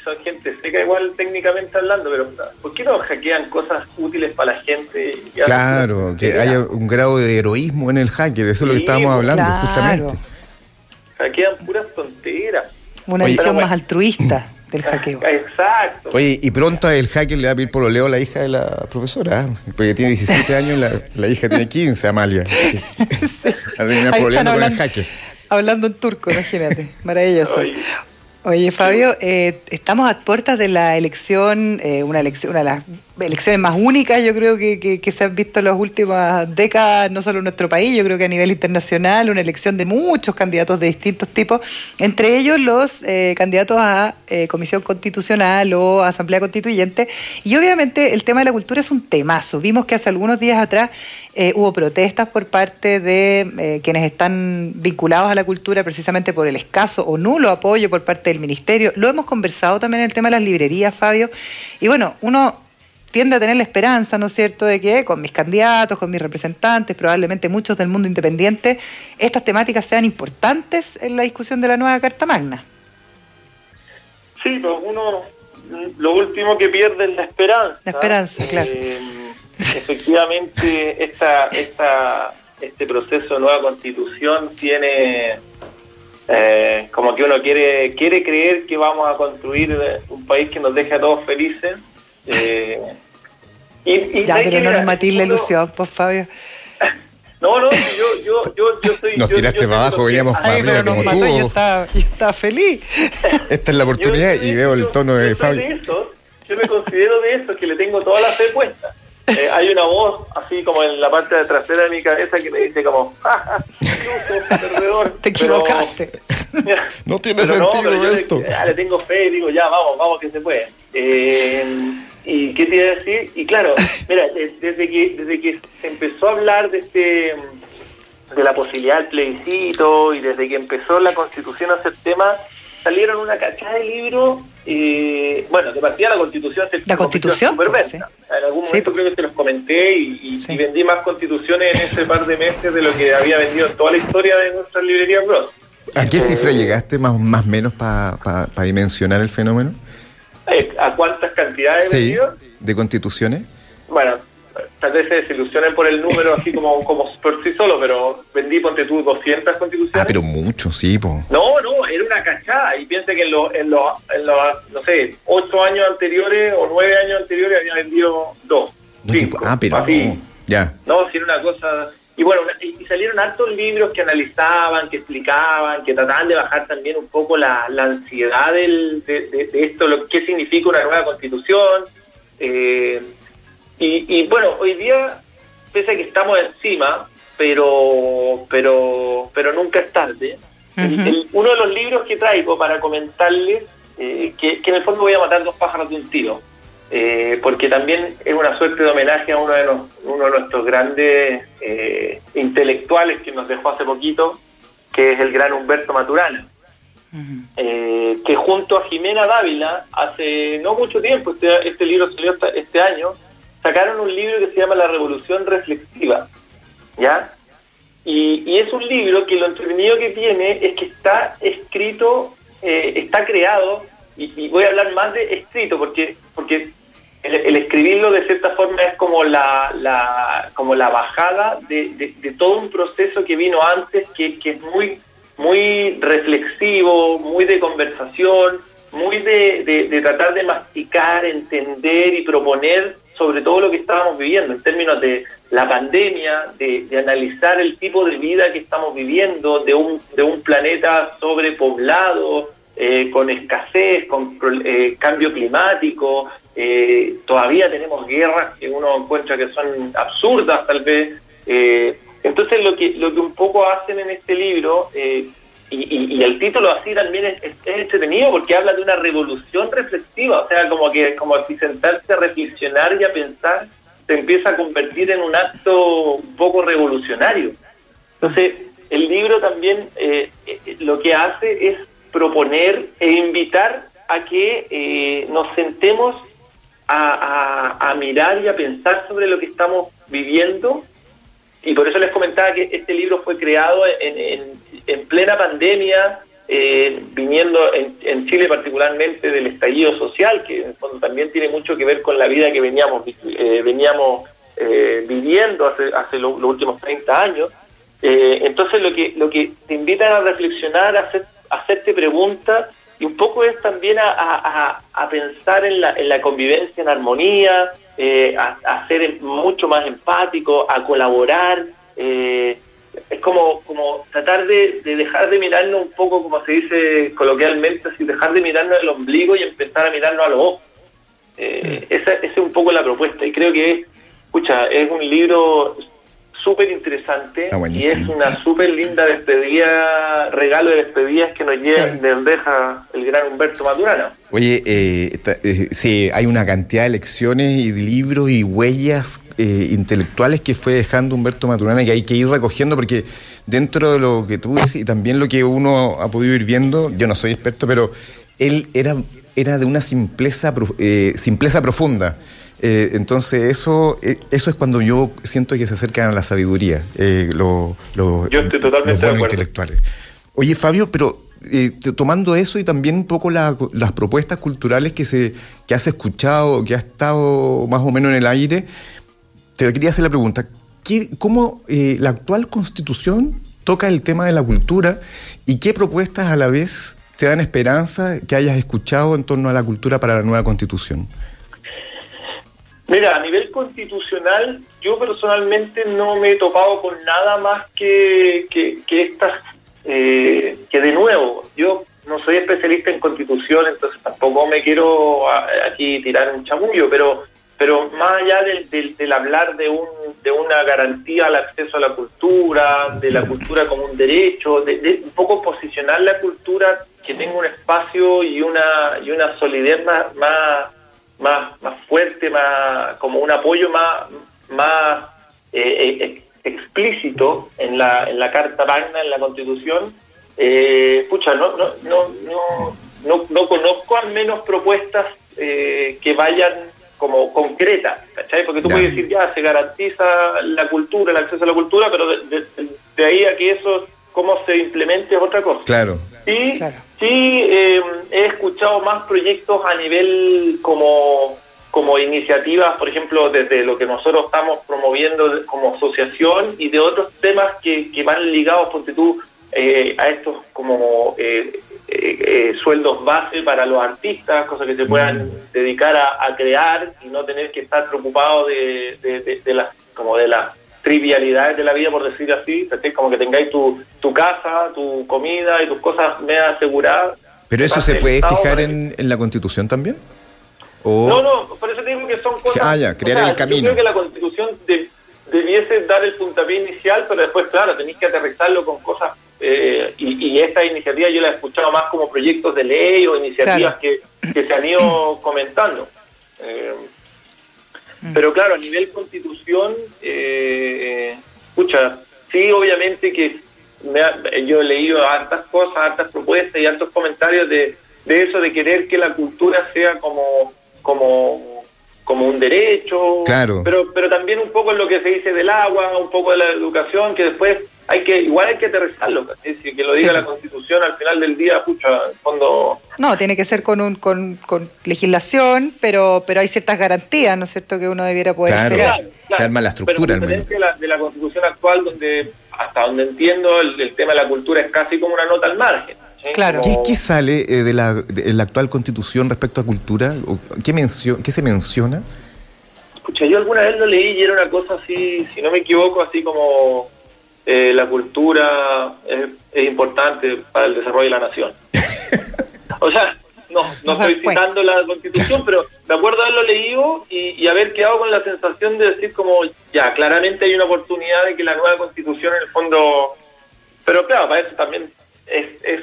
son, gente seca igual técnicamente hablando, pero ¿por qué no hackean cosas útiles para la gente? y hacen- Claro, que haya un grado de heroísmo en el hacker, eso es lo que Sí, estábamos hablando Claro. justamente. Hackean puras tonteras. Una Oye, visión bueno. más altruista del hackeo. Exacto. Oye, y pronto el hacker le va a pedir pololeo a la hija de la profesora, ¿eh? porque tiene 17 años, la, la hija tiene 15, Amalia. Va a terminar con el hablando, hacker. hablando en turco, imagínate. Maravilloso. Oye. Oye, Fabio, eh, estamos a puertas de la elección, eh, una elección, una de las elecciones más únicas, yo creo que, que- se han visto en las últimas décadas, no solo en nuestro país, yo creo que a nivel internacional, una elección de muchos candidatos de distintos tipos, entre ellos los eh, candidatos a eh, Comisión Constitucional o Asamblea Constituyente. Y obviamente el tema de la cultura es un temazo. Vimos que hace algunos días atrás eh, hubo protestas por parte de quienes están vinculados a la cultura precisamente por el escaso o nulo apoyo por parte del ministerio. Lo hemos conversado también en el tema de las librerías, Fabio. Y bueno, uno tiende a tener la esperanza, ¿no es cierto?, de que con mis candidatos, con mis representantes, probablemente muchos del mundo independiente, estas temáticas sean importantes en la discusión de la nueva Carta Magna. Sí, pues uno lo último que pierde es la esperanza. La esperanza, claro. Eh, efectivamente, esta, esta, este proceso de nueva constitución tiene eh, como que uno quiere quiere creer que vamos a construir un país que nos deje a todos felices. eh, y, y Ya, pero que no nos matís la ilusión, pues, Fabio. No, no, yo, yo, yo, yo soy... Nos yo- tiraste yo para abajo, veníamos para arriba pero como mató y tú. estaba, feliz. Esta es la oportunidad Yo- y veo el tono de Fabio. de esos, yo me considero de esos que le tengo toda la fe puesta. eh, hay una voz así como en la parte de trasera de mi cabeza que me dice como, ¡Ja, perdedor! Te equivocaste. no tiene sentido esto. Le, le, tengo fe y digo, ya, vamos, vamos que se puede. Eh, ¿Y qué te iba a decir? Y claro, mira, desde que, desde que se empezó a hablar de este de la posibilidad del plebiscito y desde que empezó la constitución a ser tema, salieron una cachada de libros, eh, bueno, de partida la constitución se La constitución, pues, En algún momento creo que te los comenté y, vendí más constituciones en ese par de meses de lo que había vendido en toda la historia de nuestra librería Bros. ¿A qué cifra llegaste más, más o menos para dimensionar el fenómeno? ¿A cuántas cantidades sí, de constituciones? Bueno, tal vez se desilusionen por el número así como, como por sí solo, pero vendí, ponte tú, 200 constituciones. Ah, pero mucho, sí, po. No, no, era una cachada. Y piense que en los, en los, en los no sé, 8 años anteriores o 9 años anteriores había vendido 2. ah, pero así. ya. No, si era una cosa... Y bueno, y salieron hartos libros que analizaban, que explicaban, que trataban de bajar también un poco la, la ansiedad del, de, de, esto, lo que significa una nueva constitución. Eh, y, bueno, hoy día, pese a que estamos encima, pero pero pero nunca es tarde. uno de los libros que traigo para comentarles, eh, que, que en el fondo voy a matar dos pájaros de un tiro, eh, porque también es una suerte de homenaje a uno de, uno de nuestros grandes eh, intelectuales que nos dejó hace poquito, que es el gran Humberto Maturana, eh, que junto a Jimena Dávila, hace no mucho tiempo, este, este libro salió este año, sacaron un libro que se llama La Revolución Reflexiva, ¿ya? Y, y es un libro que lo entretenido que tiene es que está escrito, está creado, y, y, voy a hablar más de escrito, porque, porque el, escribirlo de cierta forma es como la, la como la bajada de, de, todo un proceso que vino antes que, que, es muy muy reflexivo muy de conversación muy de, de, tratar de masticar entender y proponer sobre todo lo que estábamos viviendo en términos de la pandemia de, analizar el tipo de vida que estamos viviendo de un de un planeta sobrepoblado eh, con escasez, con eh, cambio climático, eh, todavía tenemos guerras que uno encuentra que son absurdas tal vez. Eh, entonces lo que, lo que un poco hacen en este libro, eh, y, el título así también es, entretenido porque habla de una revolución reflexiva, o sea, como que como si sentarse a reflexionar y a pensar se empieza a convertir en un acto un poco revolucionario. Entonces, el libro también lo que hace es proponer e invitar a que nos sentemos a, mirar y a pensar sobre lo que estamos viviendo. Y por eso les comentaba que este libro fue creado en, en, plena pandemia, eh, viniendo en, Chile particularmente del estallido social, que en fondo también tiene mucho que ver con la vida que veníamos, eh, veníamos eh, viviendo hace, hace los últimos 30 años. entonces lo que, lo que te invitan a reflexionar, a hacerte preguntas y un poco es también a, pensar en la, en la, convivencia en armonía, eh, a, ser mucho más empático, a colaborar. Eh, es como, como tratar de, dejar de mirarnos un poco, como se dice coloquialmente, así, dejar de mirarnos el ombligo y empezar a mirarnos a los ojos. Eh, esa, esa, es un poco la propuesta y creo que, escucha, es un libro súper interesante y es una súper linda despedida, regalo de despedidas que nos lleva, deja el gran Humberto Maturana. Oye, eh, eh, sí, hay una cantidad de lecciones y de libros y huellas eh, intelectuales que fue dejando Humberto Maturana que hay que ir recogiendo porque dentro de lo que tú dices y también lo que uno ha podido ir viendo, yo no soy experto, pero él era, era de una simpleza, simpleza profunda. Eh, entonces eso, eh, eso es cuando yo siento que se acercan a la sabiduría, eh, lo, yo estoy totalmente los buenos intelectuales. Oye Fabio, pero tomando eso y también un poco las propuestas culturales que, se, que has escuchado, que ha estado más o menos en el aire, te quería hacer la pregunta, ¿qué, ¿cómo la actual constitución toca el tema de la cultura y qué propuestas a la vez te dan esperanza que hayas escuchado en torno a la cultura para la nueva constitución? Mira, a nivel constitucional, yo personalmente no me he topado con nada más que, que, estas, eh, que de nuevo, yo no soy especialista en constitución, entonces tampoco me quiero aquí tirar un chamullo, pero pero más allá del, hablar de, un, de una garantía al acceso a la cultura, de la cultura como un derecho, de, un poco posicionar la cultura que tenga un espacio y una, y una solidez más, más, más, fuerte, más, como un apoyo más, más eh, eh, explícito en la, en la Carta Magna, en la Constitución, eh, pucha, no, no, no, no, no, conozco al menos propuestas eh, que vayan como concretas, ¿cachai? Porque tú puedes decir, ya, se garantiza la cultura, el acceso a la cultura, pero de, ahí a que eso, cómo se implemente es otra cosa. Claro. Sí, sí eh, he escuchado más proyectos a nivel como como iniciativas, por ejemplo, desde lo que nosotros estamos promoviendo como asociación y de otros temas que, que van ligados, ponte tú, eh, a estos como eh, eh, sueldos base para los artistas, cosas que se puedan mm. dedicar a, crear y no tener que estar preocupados de, de, las como de las trivialidades de la vida, por decir así, como que tengáis tu, tu casa, tu comida y tus cosas me aseguradas. ¿Pero eso se puede fijar en, en la Constitución también? No, no, por eso te digo que son cosas... Ah, ya, crear el camino. Yo creo que la Constitución debiese dar el puntapié inicial, pero después, claro, tenéis que aterrizarlo con cosas... Eh, y, esta iniciativa yo la he escuchado más como proyectos de ley o iniciativas que, se han ido comentando. Eh. Pero claro, a nivel constitución, eh, escucha, sí, obviamente que yo he leído hartas cosas, hartas propuestas y hartos comentarios de, de eso, de querer que la cultura sea como como, como un derecho, claro. pero, pero también un poco en lo que se dice del agua, un poco de la educación, que después hay que, igual hay que aterrizarlo, es decir, que lo diga la Constitución al final del día, pucha, en fondo... No, tiene que ser con, un, con, con legislación, pero pero hay ciertas garantías, ¿no es cierto?, que uno debiera poder claro, se arma la estructura al menos. De la, de la Constitución actual, donde hasta donde entiendo el tema de la cultura es casi como una nota al margen. Claro. ¿Qué, sale eh, de, la, actual constitución respecto a cultura? ¿Qué, ¿Qué se menciona? Escucha, yo alguna vez lo leí y era una cosa así, si no me equivoco, así como eh, la cultura es, importante para el desarrollo de la nación. o sea, no, no estoy citando la constitución, pero de acuerdo a haberlo leído y, y, haber quedado con la sensación de decir como, ya, claramente hay una oportunidad de que la nueva constitución en el fondo... Pero claro, para eso también es, es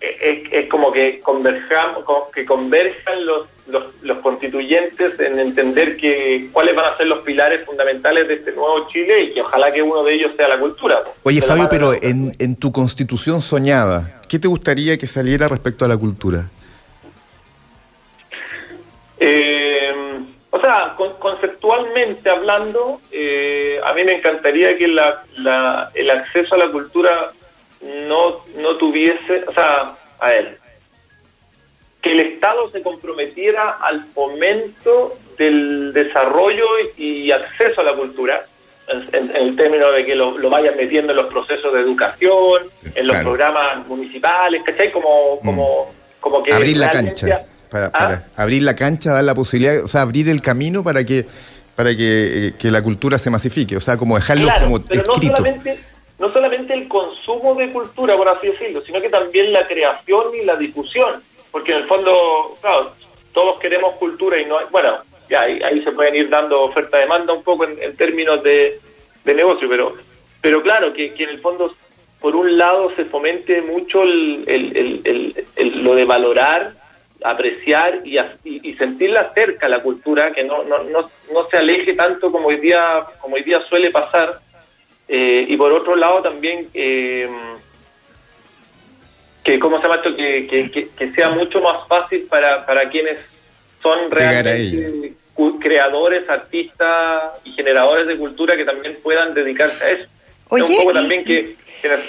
es, como que converjamos, que converjan los, los, constituyentes en entender que cuáles van a ser los pilares fundamentales de este nuevo Chile y que ojalá que uno de ellos sea la cultura. Oye Fabio, pero en, en tu constitución soñada, ¿qué te gustaría que saliera respecto a la cultura? Eh, o sea, conceptualmente hablando, eh, a mí me encantaría que la, la, el acceso a la cultura no, no tuviese, o sea, a él, que el Estado se comprometiera al fomento del desarrollo y acceso a la cultura, en, el término de que lo, vayan metiendo en los procesos de educación, en los programas municipales, ¿cachai? Como, mm. como, como que... Abrir la cancha. Para, ¿Ah? abrir la cancha, dar la posibilidad, o sea, abrir el camino para que para que, eh, la cultura se masifique, o sea, como dejarlo como escrito no solamente el consumo de cultura, por así decirlo, sino que también la creación y la difusión, porque en el fondo, claro, todos queremos cultura y no hay, bueno, ya ahí, se pueden ir dando oferta-demanda un poco en, términos de, negocio, pero, pero claro, que, en el fondo, por un lado, se fomente mucho lo de valorar, apreciar y, y, sentirla cerca la cultura, que no, no, no, no se aleje tanto como hoy día, como hoy día suele pasar, eh, y por otro lado también eh, que, ¿cómo se llama esto? Que, que, sea mucho más fácil para, para quienes son realmente creadores, artistas y generadores de cultura que también puedan dedicarse a eso. Oye, un poco también que,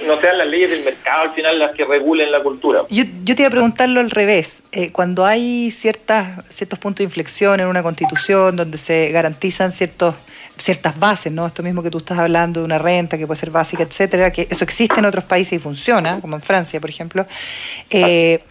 no sean las leyes del mercado al final las que regulen la cultura. Yo, yo te iba a preguntarlo al revés. Eh, cuando hay ciertas, ciertos puntos de inflexión en una constitución donde se garantizan ciertos ciertas bases, ¿no? Esto mismo que tú estás hablando de una renta que puede ser básica, etcétera, que eso existe en otros países y funciona, como en Francia, por ejemplo. Eh,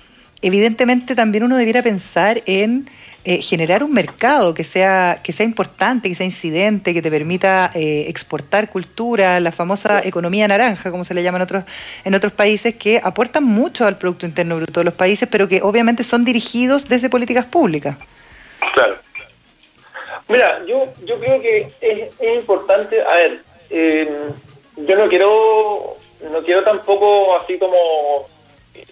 evidentemente también uno debiera pensar en eh, generar un mercado que sea, que sea importante, que sea incidente, que te permita eh, exportar cultura, la famosa economía naranja, como se le llama en otros, en otros países, que aportan mucho al Producto Interno Bruto de los países, pero que obviamente son dirigidos desde políticas públicas. Claro. Mira, yo, yo creo que es, es importante, a ver, eh, yo no quiero, no quiero tampoco así como,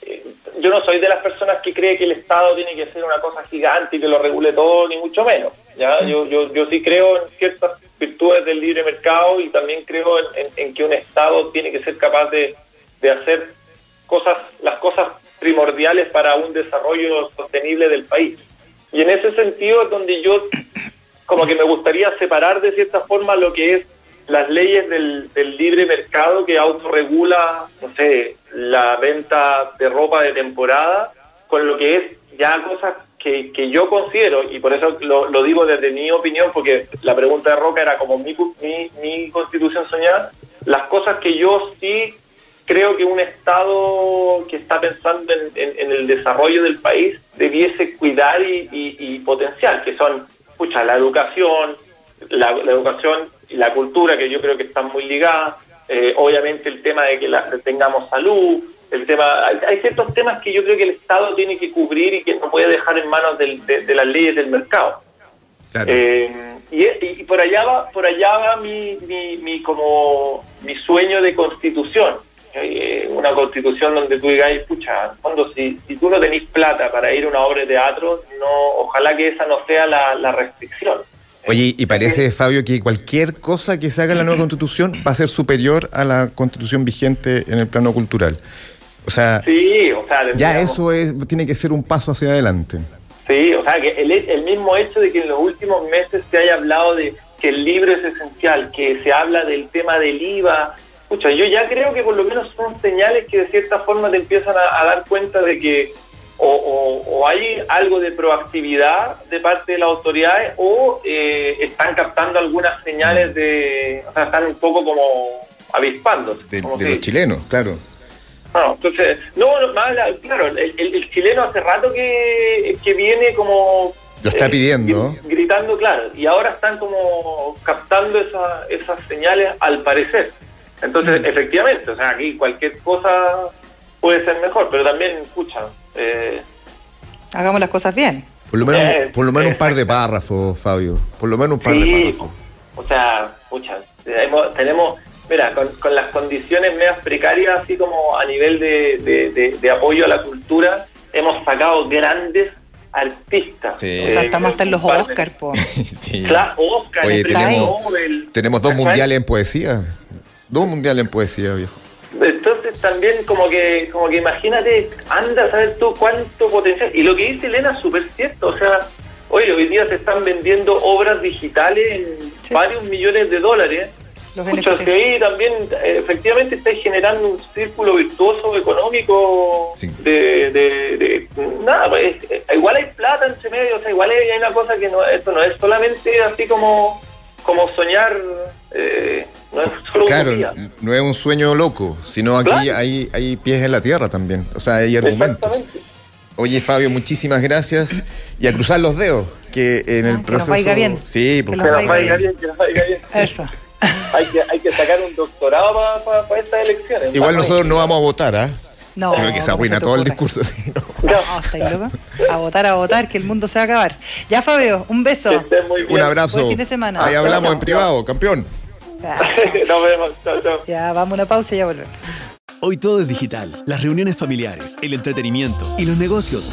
eh, yo no soy de las personas que cree que el Estado tiene que ser una cosa gigante y que lo regule todo, ni mucho menos. ¿ya? Yo, yo, yo sí creo en ciertas virtudes del libre mercado y también creo en, en- en que un Estado tiene que ser capaz de, de hacer cosas, las cosas primordiales para un desarrollo sostenible del país. Y en ese sentido es donde yo como que me gustaría separar de cierta forma lo que es las leyes del, del libre mercado que autorregula, no sé, la venta de ropa de temporada, con lo que es ya cosas que, que yo considero, y por eso lo, lo digo desde mi opinión, porque la pregunta de Roca era como mi, mi, mi constitución soñada, las cosas que yo sí creo que un Estado que está pensando en, en- en el desarrollo del país debiese cuidar y, y- y potenciar, que son, la educación, la, la educación y la cultura, que yo creo que están muy ligadas, eh, obviamente el tema de que la- tengamos salud, el tema, hay, hay ciertos temas que yo creo que el Estado tiene que cubrir y que no puede dejar en manos del- de, de las leyes del mercado. Claro. Eh, y, y por allá va, por allá va mi, mi, mi como mi sueño de constitución. Eh, una constitución donde tú digas, pucha, cuando si, si tú no tenés plata para ir a una obra de teatro, no, ojalá que esa no sea la, la restricción. Oye, y parece, Fabio, que cualquier cosa que se haga en la nueva constitución va a ser superior a la constitución vigente en el plano cultural. O sea, Sí, o sea, ya eso es, tiene que ser un paso hacia adelante. Sí, o sea, que el, el mismo hecho de que en los últimos meses se haya hablado de que el libro es esencial, que se habla del tema del IVA, escucha, yo ya creo que por lo menos son señales que de cierta forma te empiezan a, a dar cuenta de que o, o- o hay algo de proactividad de parte de las autoridades o eh, están captando algunas señales de, o sea, están un poco como avispándose. De, como de los chilenos, claro. no, entonces, no, no, más claro, el, el- el chileno hace rato que, que viene como... Lo está eh, pidiendo. gri- Gritando, claro, y ahora están como captando esa- esas señales al parecer. Entonces, Mm. efectivamente, o sea, aquí cualquier cosa puede ser mejor, pero también, escucha, eh, Hagamos las cosas bien. Por lo menos, Eh, por lo menos un par de párrafos, Fabio. Por lo menos un par de párrafos. o sea, escucha, tenemos, tenemos mira, con, con las condiciones medias precarias, así como a nivel de, de- de- de apoyo a la cultura, hemos sacado grandes artistas. Sí. O sea, Eh, estamos hasta en los Oscar, po. Sí. Claro, Oscar, Oye, tenemos- Nobel. Tenemos dos mundiales en poesía. Dos mundiales en poesía, viejo. Entonces también como que como que imagínate, anda a saber tú cuánto potencial. Y lo que dice Elena es súper cierto, o sea, oye, hoy día se están vendiendo obras digitales en Sí. varios millones de dólares. NFT. si ahí también efectivamente estáis generando un círculo virtuoso económico Sí. de, de, de- nada, pues, eh, igual hay plata entre medio, o sea, igual hay, hay una cosa que no, esto no es solamente así como, como soñar, eh, no es solo Claro, no es un sueño loco, sino aquí Claro. hay, hay pies en la tierra también. O sea, hay argumentos. Exactamente. Oye, Fabio, muchísimas gracias. Y a cruzar los dedos, que en Ah, el que nos proceso... vaya bien. Sí, Que porque nos Que nos vaya vaya bien. que nos vaya bien. Eso. Hay que, hay que sacar un doctorado para estas elecciones. igual nosotros no vamos a votar, ¿ah? No, Creo que se ¿cómo arruina todo el discurso. sí, ¿no? No, ¿estáis loco? A votar, a votar, que el mundo se va a acabar. Ya, Fabio, un beso. Que estén muy bien. Un abrazo. Buen fin de semana. Ahí hablamos chao. en privado, campeón. Nos vemos. Chao, chao. Ya, vamos a una pausa y ya volvemos. Hoy todo es digital. Las reuniones familiares, el entretenimiento y los negocios.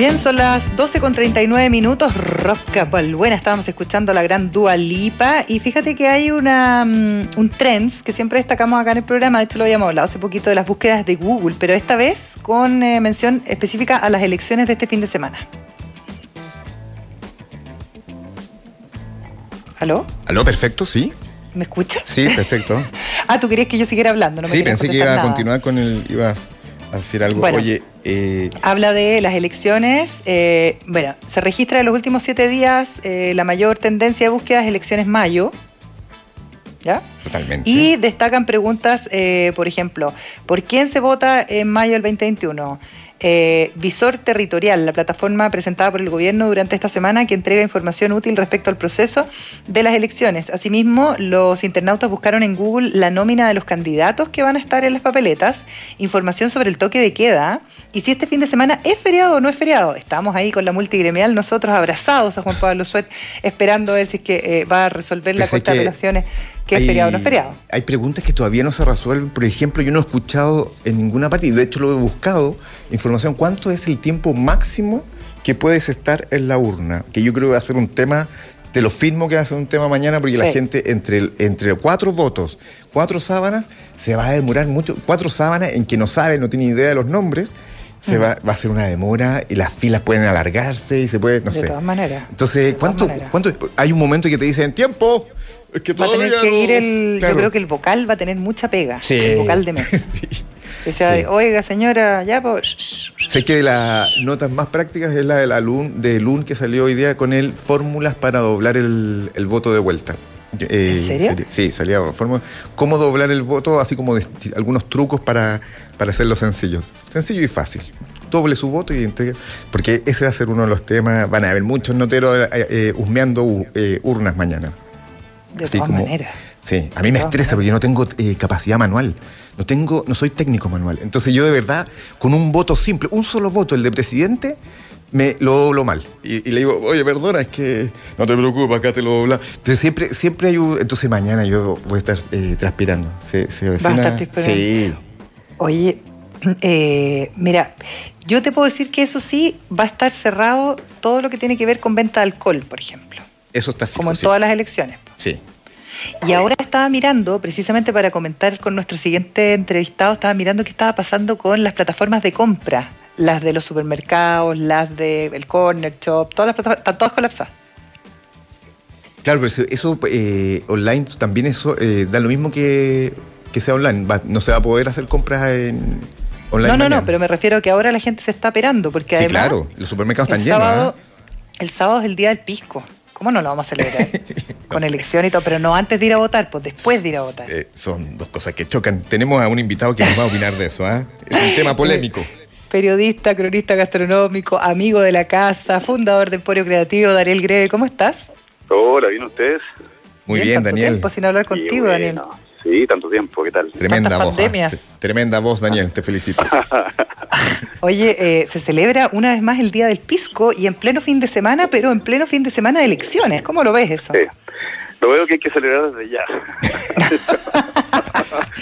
Bien, son las 12 con 39 minutos. Rosca buena, estábamos escuchando la gran Dua Lipa. Y fíjate que hay una, mm, un trends que siempre destacamos acá en el programa. De hecho, lo habíamos hablado hace poquito de las búsquedas de Google, pero esta vez con eh, mención específica a las elecciones de este fin de semana. ¿Aló? ¿Aló, perfecto? ¿Sí? ¿Me escuchas? Sí, perfecto. ah, tú querías que yo siguiera hablando, no me sí, pensé que iba a continuar con el... Ibas a decir algo. Bueno. Oye, eh, Habla de las elecciones. eh, bueno, se registra en los últimos siete días eh, la mayor tendencia de búsqueda es elecciones mayo. ¿Ya? totalmente. Y destacan preguntas, eh, por ejemplo, ¿por quién se vota en mayo del 2021? Eh, Visor Territorial, la plataforma presentada por el gobierno durante esta semana que entrega información útil respecto al proceso de las elecciones. Asimismo, los internautas buscaron en Google la nómina de los candidatos que van a estar en las papeletas, información sobre el toque de queda y si este fin de semana es feriado o no es feriado. Estamos ahí con la multigremial, nosotros abrazados a Juan Pablo Suet, esperando a ver si es que eh, va a resolver la es Corte de que Apelaciones que es hay- feriado o no es feriado. Hay preguntas que todavía no se resuelven. Por ejemplo, yo no he escuchado en ninguna parte, y de hecho lo he buscado, información, ¿cuánto es el tiempo máximo que puedes estar en la urna? Que yo creo que va a ser un tema, te lo firmo que va a ser un tema mañana, porque la gente entre, entre cuatro votos, cuatro sábanas, se va a demorar mucho. Cuatro sábanas en que no sabe, no tiene idea de los nombres. Se va, va a ser una demora y las filas pueden alargarse y se puede, no De sé. todas maneras. Entonces, De ¿cuánto, maneras. ¿cuánto? Hay un momento que te dicen tiempo. Es que Va a tener que ir no". el. Claro. Yo creo que el vocal va a tener mucha pega. Sí. El vocal de mesa. Sí. Que sea de, Sí. oiga, señora, ya, pues. Sé que las notas más prácticas es la de la LUN, de LUN que salió hoy día con él, fórmulas para doblar el, el voto de vuelta. Eh, ¿En serio? Sí, salía fórmula. Cómo doblar el voto, así como de- algunos trucos para, para hacerlo sencillo. Sencillo y fácil. Doble su voto y entregue. Porque ese va a ser uno de los temas. Van a haber muchos noteros eh, eh, husmeando uh, eh, urnas mañana. De Así todas como- maneras. Sí, a mí me estresa porque yo no tengo eh, capacidad manual. No tengo, no soy técnico manual. Entonces yo de verdad, con un voto simple, un solo voto, el de presidente, me lo doblo mal. Y, y le digo, oye, perdona, es que no te preocupes, acá te lo dobla. Pero siempre, siempre hay un. Entonces mañana yo voy a estar eh, transpirando. Se, se avecina- estar transpirando. Sí. Oye, eh, mira, yo te puedo decir que eso sí va a estar cerrado todo lo que tiene que ver con venta de alcohol, por ejemplo. Eso está fijo. Como en sí. todas las elecciones. Sí. Y ahora estaba mirando, precisamente para comentar con nuestro siguiente entrevistado, estaba mirando qué estaba pasando con las plataformas de compra, las de los supermercados, las del Corner Shop, todas las plataformas, están todas colapsadas. Claro, pero eso, eh, online también eso eh, da lo mismo que, que sea online. Va- no se va a poder hacer compras en online. no, no, mañana. no, pero me refiero a que ahora la gente se está operando, porque Sí, además claro, los supermercados están llenos. sábado, ¿ah? el sábado es el día del pisco. ¿Cómo no lo vamos a celebrar? con elección y todo, pero no antes de ir a votar, pues después de ir a votar. Eh, son dos cosas que chocan. Tenemos a un invitado que nos va a opinar de eso. ¿ah? Es un tema polémico. Periodista, cronista gastronómico, amigo de la casa, fundador de Emporio Creativo, Daniel Greve, ¿cómo estás? Hola, ¿bien ustedes? Muy bien, tanto Daniel. tiempo sin hablar contigo, Sí, Daniel. Sí, tanto tiempo, ¿qué tal? Tremenda voz. ¿ah? pandemias. Tremenda voz, Daniel. Te felicito. Oye, eh, se celebra una vez más el Día del Pisco y en pleno fin de semana, pero en pleno fin de semana de elecciones. ¿Cómo lo ves eso? Sí. Lo veo que hay que celebrar desde ya.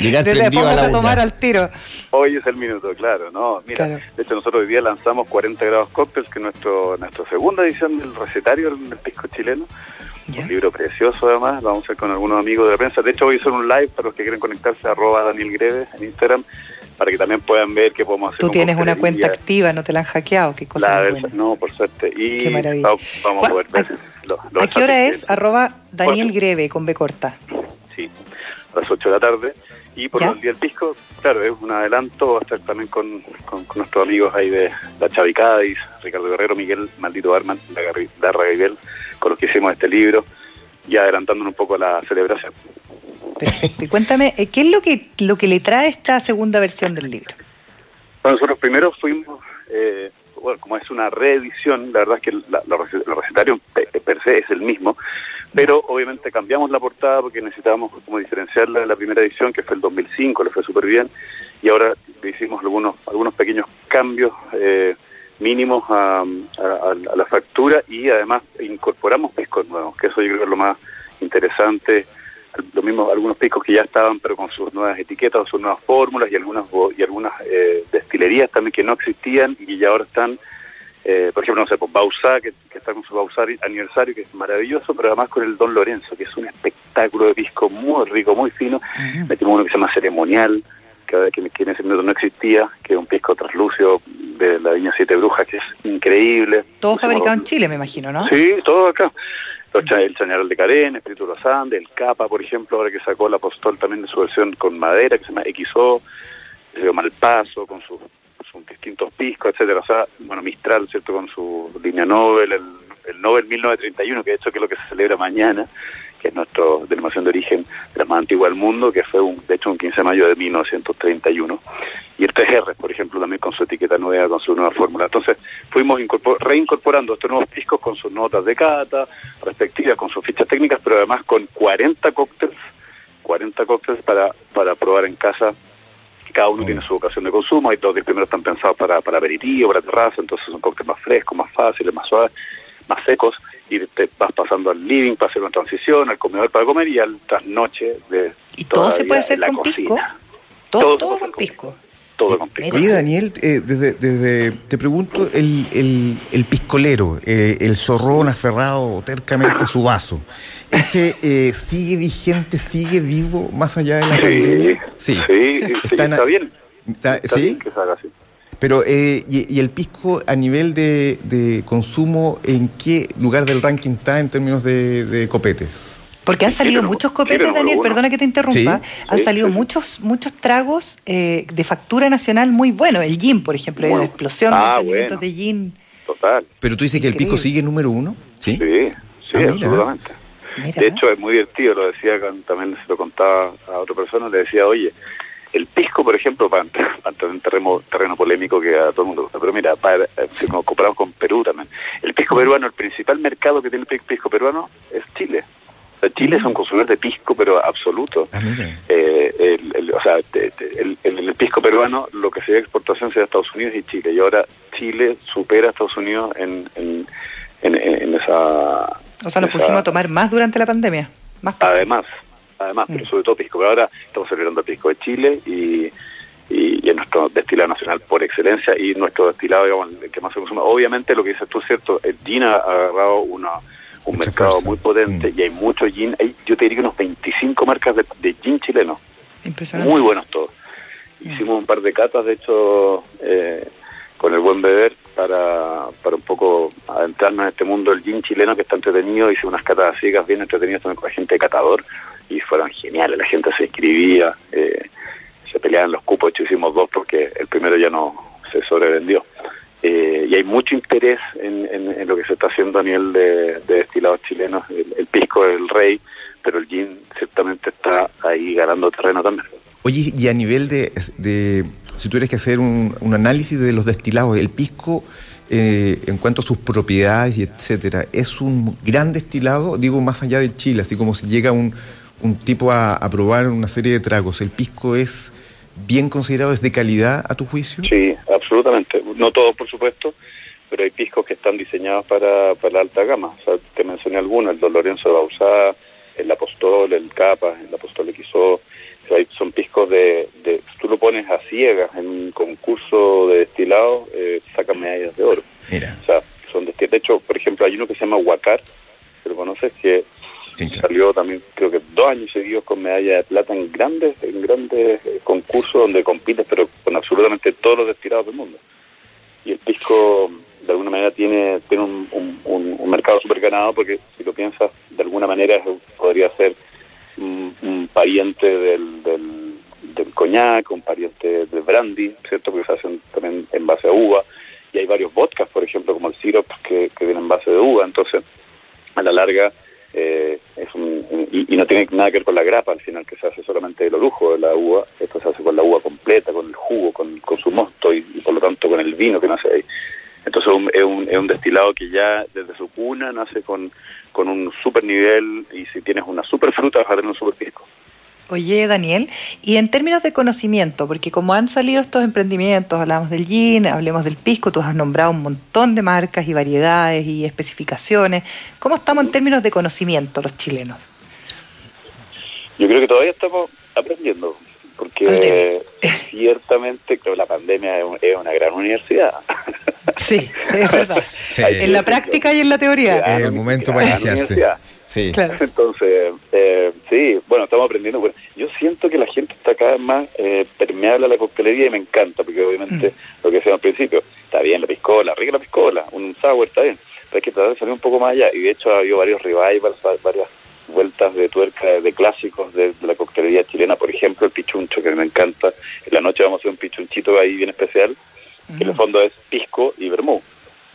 Llegar Desde prendido a vamos la a tomar al tiro. Hoy es el minuto, claro, ¿no? Mira, Claro. de hecho nosotros hoy día lanzamos 40 grados cócteles, que es nuestro, nuestra segunda edición del recetario del pisco chileno. Ya. Un libro precioso además, lo vamos a hacer con algunos amigos de la prensa. De hecho voy a hacer un live para los que quieren conectarse a arroba Daniel Greve en Instagram, para que también puedan ver qué podemos hacer. Tú tienes una cuenta activa, no te la han hackeado, qué cosa La más vers- buena. no, por suerte. Y Qué maravilla. va- vamos a ¿Cuál- poder ver. a- los- los ¿A qué hora es? Arroba Daniel. Greve con B corta. Sí, a las 8 de la tarde. Y por el Día del Pisco, claro, es un adelanto, va a estar también con, con- con nuestros amigos ahí de la Chavi Cádiz, Ricardo Guerrero, Miguel Maldito Arman, Darra Gabriel, con los que hicimos este libro, y adelantándonos un poco a la celebración. Perfecto. Y cuéntame, eh, ¿qué es lo que, lo que le trae esta segunda versión del libro? Bueno, nosotros primero fuimos, eh, bueno, como es una reedición, la verdad es que el recetario pe- per se es el mismo, pero obviamente cambiamos la portada porque necesitábamos como diferenciarla de la primera edición, que fue el 2005, le fue súper bien, y ahora le hicimos algunos, algunos pequeños cambios eh, mínimos a, a- a la factura y además incorporamos piscos nuevos, que eso yo creo que es lo más interesante. Lo mismo algunos piscos que ya estaban pero con sus nuevas etiquetas o sus nuevas fórmulas y algunas y algunas eh, destilerías también que no existían y que ya ahora están eh, por ejemplo no sé pues Bausá que, que está con su Bausá aniversario que es maravilloso pero además con el Don Lorenzo que es un espectáculo de pisco muy rico muy fino. Metimos uno que se llama ceremonial que, que, en ese momento no existía que es un pisco translúcido de la viña Siete Brujas que es increíble Todo fabricado en Chile, me imagino, ¿no? Sí, todo acá. Los El Chañaral de Carén, Espíritu de los Andes, el Capa, por ejemplo, ahora que sacó la Apostol también de su versión con madera, que se llama XO, el río Malpaso, con sus pisco, etcétera. O sea, bueno, Mistral, ¿cierto? Con su línea Nobel, el, el Nobel 1931, que de hecho que es lo que se celebra mañana, que es nuestra denominación de origen de la más antigua del mundo, que fue un, de hecho un 15 de mayo de 1931. Y el 3R, por ejemplo, también con su etiqueta nueva, con su nueva fórmula. Entonces, fuimos reincorporando estos nuevos piscos con sus notas de cata, respectivas, con sus fichas técnicas, pero además con 40 cócteles, 40 cócteles para, para probar en casa cada uno tiene su ocasión de consumo, hay dos de primeros están pensados para, para aperitivo, para terraza, entonces son cócteles más frescos, más fáciles, más suaves, más secos, y te vas pasando al living para hacer una transición, al comedor para comer y al trasnoche de ¿Y todo se puede hacer con pisco? Todo, todo, con pisco. Todo con pisco. Oye, Daniel, eh, desde, desde, te pregunto, el, el, el piscolero, eh, el zorrón aferrado tercamente a su vaso, ¿ese eh, sigue vigente, sigue vivo más allá de la sí, pandemia? Sí, sí, está, está, bien. Está, está ¿Sí? bien que se haga así. Pero, eh, y, y, el pisco a nivel de, de, consumo, ¿en qué lugar del ranking está en términos de, de copetes? Porque han salido muchos copetes, Daniel, perdona que te interrumpa. ¿Sí? Han sí, salido sí. muchos muchos tragos eh, de factura nacional muy buenos. El gin, por ejemplo, hay Bueno. una explosión Ah, de bueno. de gin. Total. Pero tú dices que el pisco sigue número uno, ¿sí? Sí, sí, Ah, mira. absolutamente. Mira, De hecho, es muy divertido, lo decía también, se lo contaba a otra persona, le decía, oye, el pisco, por ejemplo, para, para entrar en terreno, terreno polémico que a todo el mundo gusta, pero mira, para, eh, si nos comparamos con Perú también, el pisco peruano, el principal mercado que tiene el pi- pisco peruano es Chile. O sea, Chile es un consumidor de pisco, pero absoluto. Ah. Eh, el, el- o sea, el, el- el pisco peruano, lo que sería exportación sería Estados Unidos y Chile. Y ahora Chile supera a Estados Unidos en, en, en, en esa... o sea, nos esa- pusimos a tomar más durante la pandemia. Más Además, además, pero Mm. sobre todo pisco. Ahora estamos celebrando el pisco de Chile y, y, y es nuestro destilado nacional por excelencia y nuestro destilado, digamos, el que más se consume. Obviamente, lo que dices tú es cierto, el gin ha agarrado una, un Mucha mercado fuerza. muy potente Mm. y hay mucho gin. Hay, yo te diría que unos 25 marcas de, de gin chileno, impresionante. muy buenos todos. Mm. Hicimos un par de catas, de hecho, eh, con el buen beber para, para un poco adentrarnos en este mundo del gin chileno que está entretenido. Hice unas catas ciegas bien entretenidas también con la gente de catador y fueron geniales. La gente se inscribía, eh, se peleaban los cupos. De hecho, hicimos dos porque el primero ya no se sobrevendió. Eh, y hay mucho interés en, en- lo que se está haciendo a nivel de, de destilados chilenos. El, el pisco es el rey, pero el gin ciertamente está ahí ganando terreno también. Oye, y a nivel de, de si tuvieras que hacer un, un análisis de los destilados, el pisco, eh, en cuanto a sus propiedades y etcétera, ¿es un gran destilado? Digo, más allá de Chile, así como si llega un, un tipo a, a probar una serie de tragos, ¿el pisco es bien considerado, es de calidad a tu juicio? Sí, absolutamente. No todos, por supuesto, pero hay piscos que están diseñados para, para la alta gama. O sea, te mencioné algunos, el Don Lorenzo de Bausá, el Apostol, el Capa, el Apostol XO. O sea, hay- son piscos de, de... Tú lo pones a ciegas en un concurso de destilado, eh, sacan medallas de oro. Mira, O sea, son de, de hecho, por ejemplo, hay uno que se llama Huacar, que lo conoces, que salió también creo que dos años seguidos con medalla de plata en grandes en grandes eh, concursos donde compites pero con absolutamente todos los destilados del mundo. Y el pisco de alguna manera tiene tiene un, mercado súper ganado porque si lo piensas de alguna manera podría ser un, pariente del, del, del coñac un pariente del brandy cierto porque se hacen también en base a uva. Y hay varios vodkas por ejemplo como el syrup que, que vienen en base de uva. Entonces a la larga eh, es un, un- y, y no tiene nada que ver con la grapa al final que se hace solamente de lo lujo de la uva esto se hace con la uva completa con el jugo con, su mosto y, por lo tanto con el vino que nace ahí entonces un- es, un, es un destilado que ya desde su cuna nace con, con un super nivel y si tienes una super fruta vas a tener un super pisco Oye, Daniel, y en términos de conocimiento, porque como han salido estos emprendimientos, hablamos del gin, hablemos del pisco, tú has nombrado un montón de marcas y variedades y especificaciones. ¿Cómo estamos en términos de conocimiento los chilenos? Yo creo que todavía estamos aprendiendo, porque ciertamente creo la pandemia es, un- es una gran universidad. Sí, es verdad. Sí. En la práctica y en la teoría. Es el momento para iniciarse. Sí. Claro. Entonces, eh, sí, bueno, estamos aprendiendo. Bueno, yo siento que la gente está cada vez más eh, permeable a la coctelería y me encanta, porque obviamente lo que decía al principio, está bien la piscola, rica la piscola, un sour está bien, pero hay que tratar de salir un poco más allá. Y de hecho ha habido varios revivals, va- varias vueltas de tuerca de clásicos de, de la coctelería chilena, por ejemplo, el pichuncho, que me encanta. En la noche vamos a hacer un pichunchito ahí bien especial, que en el fondo es pisco y vermú.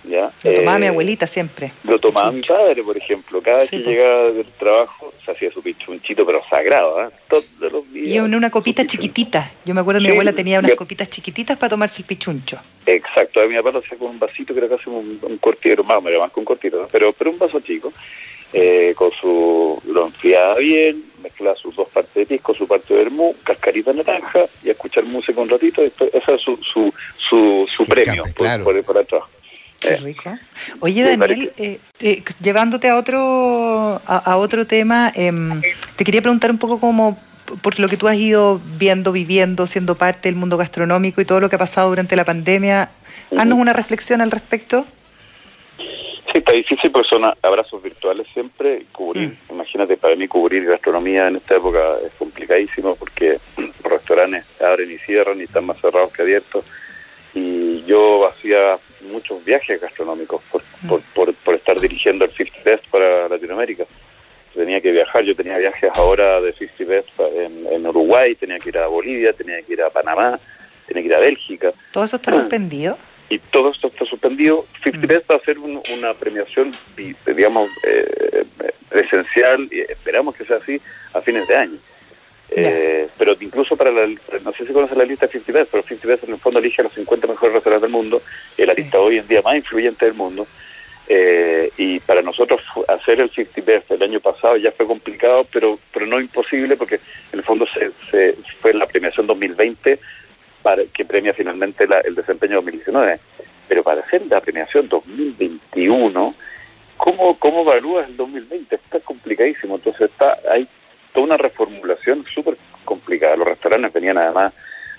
¿ya? Lo tomaba mi Eh, abuelita siempre. Lo tomaba mi padre, por ejemplo. Cada vez Sí, que po. llegaba del trabajo, se hacía su pichunchito, pero sagrado. Todos los días. Y en una copita chiquitita. Yo me acuerdo mi Sí, abuela tenía unas copitas chiquititas para tomarse el pichuncho. Exacto, a mi papá lo hacía con un vasito que era casi un, un cortiro, más, más que un cortiro, ¿no? pero, pero un vaso chico, eh, con su, lo enfriaba bien, mezclaba sus dos partes de pisco, su parte de vermú, cascarita de naranja y a escuchar música un ratito, después, ese es su, su, su, su premio por, claro. por, por el trabajo. Qué Eh, rico. Oye, Daniel, eh, eh, llevándote a otro, a, a otro tema, em, te quería preguntar un poco como por lo que tú has ido viendo, viviendo, siendo parte del mundo gastronómico y todo lo que ha pasado durante la pandemia. Haznos una reflexión al respecto. Sí, está difícil porque son abrazos virtuales siempre. Cubrir, imagínate, para mí cubrir gastronomía en esta época es complicadísimo porque los restaurantes abren y cierran y están más cerrados que abiertos. Y yo hacía muchos viajes gastronómicos por, por, por, por estar dirigiendo el 50 Best para Latinoamérica. Tenía que viajar, yo tenía viajes ahora de 50 Best en Uruguay, tenía que ir a Bolivia, tenía que ir a Panamá, tenía que ir a Bélgica ¿Todo eso está suspendido? y todo esto está suspendido. 50 Best va a ser un- una premiación, digamos, eh, presencial, y esperamos que sea así, a fines de año. Eh, pero incluso para la, no sé si conoces la lista 50 Best, pero 50 Best en el fondo elige a los 50 mejores restaurantes del mundo, es la Sí. lista hoy en día más influyente del mundo. Eh, y para nosotros hacer el 50 Best el año pasado ya fue complicado, pero pero no imposible porque en el fondo se, se fue la premiación 2020 para que premia finalmente la- el desempeño 2019. Pero para hacer la premiación 2021, ¿cómo, cómo evalúas el 2020? Está complicadísimo. Entonces está hay toda una reformulación súper complicada. Los restaurantes venían además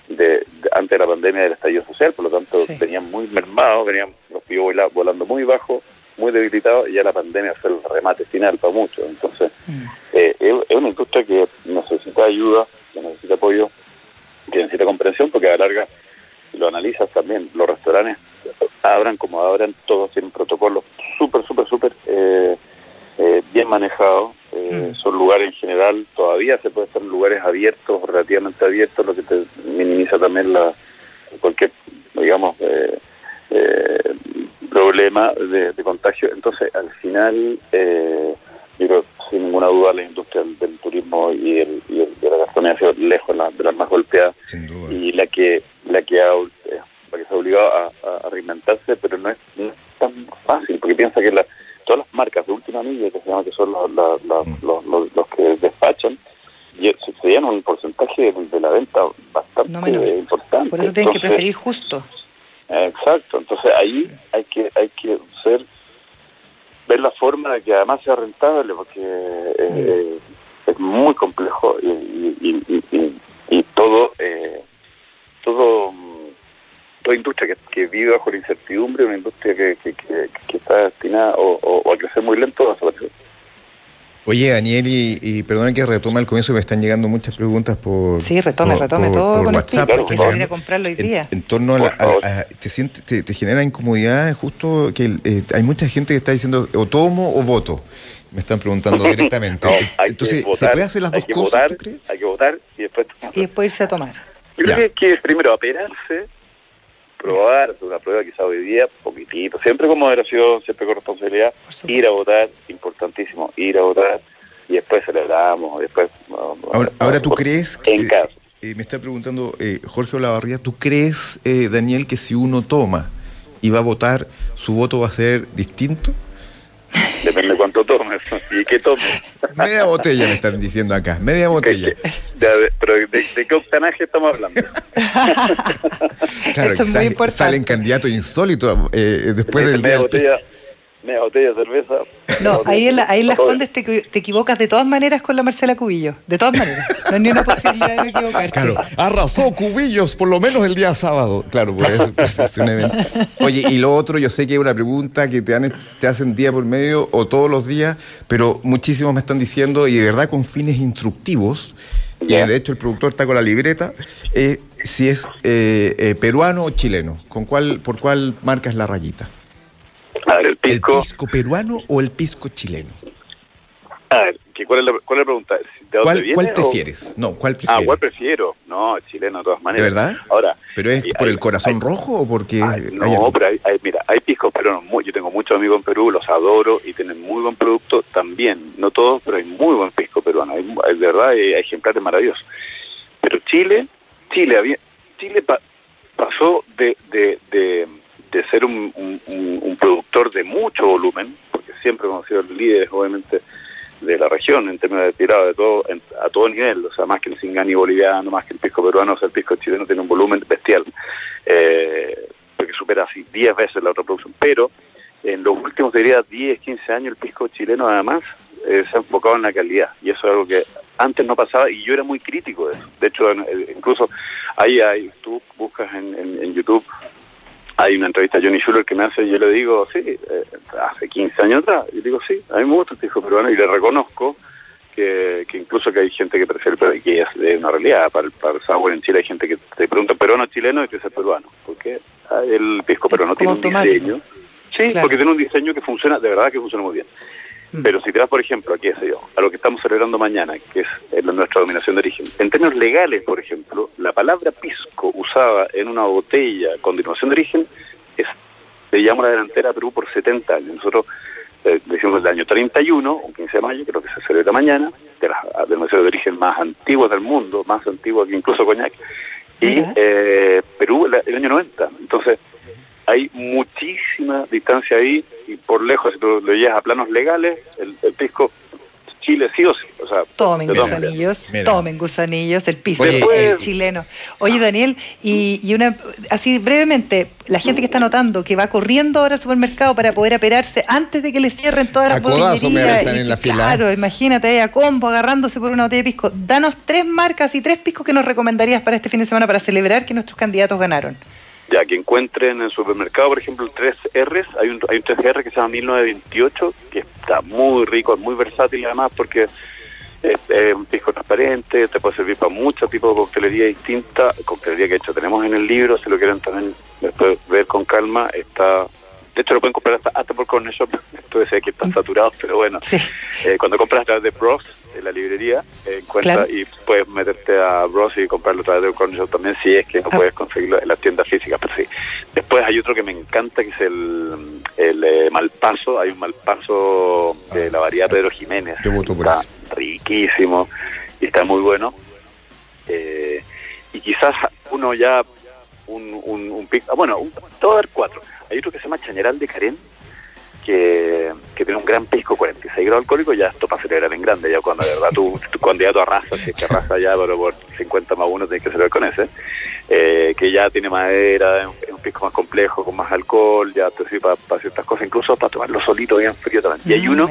de, de- antes de la pandemia del estallido social, por lo tanto Sí. venían muy mermados, venían los pibos vola- volando muy bajo, muy debilitados, y ya la pandemia fue el remate final para muchos. Entonces, Mm. eh, es, es una industria que necesita ayuda, que necesita apoyo, que necesita comprensión, porque a la larga, lo analizas también, los restaurantes abran como abran, todos tienen protocolos súper, súper, súper eh, eh, bien manejados. Eh, Mm. Son lugares en general, todavía se puede estar en lugares abiertos, relativamente abiertos, lo que te minimiza también la cualquier, digamos, eh, eh, problema de, de contagio. Entonces, al final, eh, yo creo, sin ninguna duda, la industria del, del turismo y, el, ha sido lejos la- de las más golpeadas Sin duda. y la que la que ha, eh, la que se ha obligado a, a- reinventarse, pero no es, no es tan fácil, porque piensa que la, todas las marcas de última milla, que se llama que son los, la- la- Mm. los, los- los que despachan, y se, llevan un porcentaje de, de la venta bastante No importante. Por eso tienen que preferir justo. Exacto, entonces ahí hay que hay que ser ver la forma de que además sea rentable, porque eh, es muy complejo y, y, y- y- y- y todo eh, todo mm, toda industria que, que vive bajo la incertidumbre, una industria que, que, que- que está destinada o, o- o a crecer muy lento, va a desaparecer. Oye, Daniel, y, y perdona que retome al comienzo, me están llegando muchas preguntas por. Sí, retome, por- retome por- todo por con WhatsApp. el Claro, que comprarlo hoy en, día. en torno a, la, a- a- te, siente, te, te genera incomodidad justo que eh, hay mucha gente que está diciendo o tomo o voto. Me están preguntando directamente. No, hay Entonces, que votar, ¿se puede hacer las dos cosas, votar, tú crees? Hay que votar y después Y después irse a tomar. Yo creo que hay que primero aperarse, probar, hacer una prueba quizá hoy día, poquitito, siempre con moderación, siempre con responsabilidad, ir a votar, importantísimo, ir a votar y después celebramos, después... Ahora, ahora ¿tú crees, En que- eh, me está preguntando eh, Jorge Olavarría, ¿tú crees, eh, Daniel, que si uno toma y va a votar, su voto va a ser distinto? Depende de cuánto tomes y qué tomes. Media botella me están diciendo acá, media botella. De- de- pero de, de qué octanaje estamos hablando? Claro, Eso es muy importante. salen candidatos insólitos eh, después del día media botella, media botella de cerveza. No, ahí en, la- ahí en Las. Condes te, te equivocas de todas maneras con la Marcela Cubillo. De todas maneras. No hay ni una posibilidad de no equivocarte. Claro, arrasó Cubillos por lo menos el día sábado. Claro, pues es, un evento. Oye, y lo otro, yo sé que es una pregunta que te, han- te hacen día por medio o todos los días, pero muchísimos me están diciendo, y de verdad con fines instructivos, y Ya. de hecho el productor está con la libreta, eh, si es eh, eh, peruano o chileno, ¿con cuál, ¿por cuál marcas la rayita? A ver, el ¿El pisco, peruano o el pisco chileno? A ver, ¿qué- ¿cuál, es la, ¿cuál es la pregunta? ¿De ¿Cuál, viene cuál o- prefieres? No, ¿cuál Ah? ¿cuál prefiero? No, chileno de todas ¿De maneras. verdad? Ahora, ¿Pero es por hay- el corazón hay- rojo o porque Ay, hay no, algo? pero hay, hay- mira, hay piscos peruanos, muy, yo tengo muchos amigos en Perú, los adoro y tienen muy buen producto también, no todos, pero hay muy buen pisco peruano, hay, de verdad hay, hay ejemplares maravillosos. Pero Chile, Chile había, Chile pa- pasó de, de, de, de ser un, un- productor de mucho volumen, porque siempre hemos sido líderes, obviamente, de la región en términos de tirado de todo en- a todo nivel, o sea, más que el cingani boliviano, más que el pisco peruano, o sea, el pisco chileno tiene un volumen bestial, eh, porque supera así 10 veces la otra producción, pero en los últimos, diría, 10, 15 años el pisco chileno además eh, se ha enfocado en la calidad, y eso es algo que antes no pasaba, y yo era muy crítico de eso, de hecho, eh, incluso ahí hay, tú buscas en- en YouTube hay una entrevista a Johnny Schuller que me hace y yo le digo, sí, eh, hace 15 años atrás, y digo, sí, a mí me gusta el pisco peruano y le reconozco que, que incluso que hay gente que prefiere, pero que es de una realidad, para el, para el sour en Chile hay gente que te pregunta peruano chileno y te dice peruano, porque ah, el pisco peruano tiene un automático. diseño, sí, Claro. porque tiene un diseño que funciona, de verdad que funciona muy bien. Mm. Pero si te vas, por ejemplo, aquí sé yo, a lo que estamos celebrando mañana, que es eh, nuestra dominación de origen, en términos legales, por ejemplo, la palabra pisco usada en una botella con denominación de origen es, le llamo la delantera a Perú por 70 años. Nosotros eh, decimos el año 31, un 15 de mayo, creo que se celebra mañana, de las denominaciones de origen más antiguas del mundo, más antigua que incluso Coñac, y eh, Perú la- el año 90. Entonces, hay muchísima distancia ahí y por lejos, si tú lo llevas a planos legales, el, el pisco Chile sí o sí. O sea, Tomen gusanillos, Mira. tomen gusanillos, el piso Oye, el eh, chileno. Oye, Daniel, y, y una así brevemente, la gente que está notando que va corriendo ahora al supermercado para poder aperarse antes de que le cierren todas las botellerías en la fila. Claro, imagínate ahí a combo agarrándose por una botella de pisco. Danos tres marcas y tres piscos que nos recomendarías para este fin de semana para celebrar que nuestros candidatos ganaron. Ya que encuentren en el supermercado, por ejemplo, el 3R, hay un, hay un 3R que se llama 1928, que está muy rico, es muy versátil además porque es, es un pisco transparente, te puede servir para muchos tipos de coctelería distinta, coctelería que de hecho tenemos en el libro, si lo quieren también después ver con calma, está... De hecho lo pueden comprar hasta, hasta por Corner Shop, esto decía que están saturados, pero bueno, Sí. eh, cuando compras a través de Bros, de la librería, eh, encuentras Claro. y puedes meterte a Bros y comprarlo a través de Corner Shop también, si es que no Ah. puedes conseguirlo en las tiendas físicas, pero sí. Después hay otro que me encanta, que es el, el eh, Malpaso, hay un Malpaso de Ah. la variedad Pedro Jiménez. Yo voto por está riquísimo y está muy bueno. Eh, y quizás uno ya, un, un, un pic- ah, bueno, un, te voy a dar cuatro. Hay otro que se llama Chañaral de Carén, que, que tiene un gran pisco 46 grados alcohólico, ya esto para celebrar en grande, ya cuando de verdad tu, tu candidato arrasa, si es que arrasa ya, pero por 50 más uno tienes que celebrar con ese, eh, que ya tiene madera, es un, es un pisco más complejo, con más alcohol, ya te sirve para, para ciertas cosas, incluso para tomarlo solito bien frío también. Y hay Mm, uno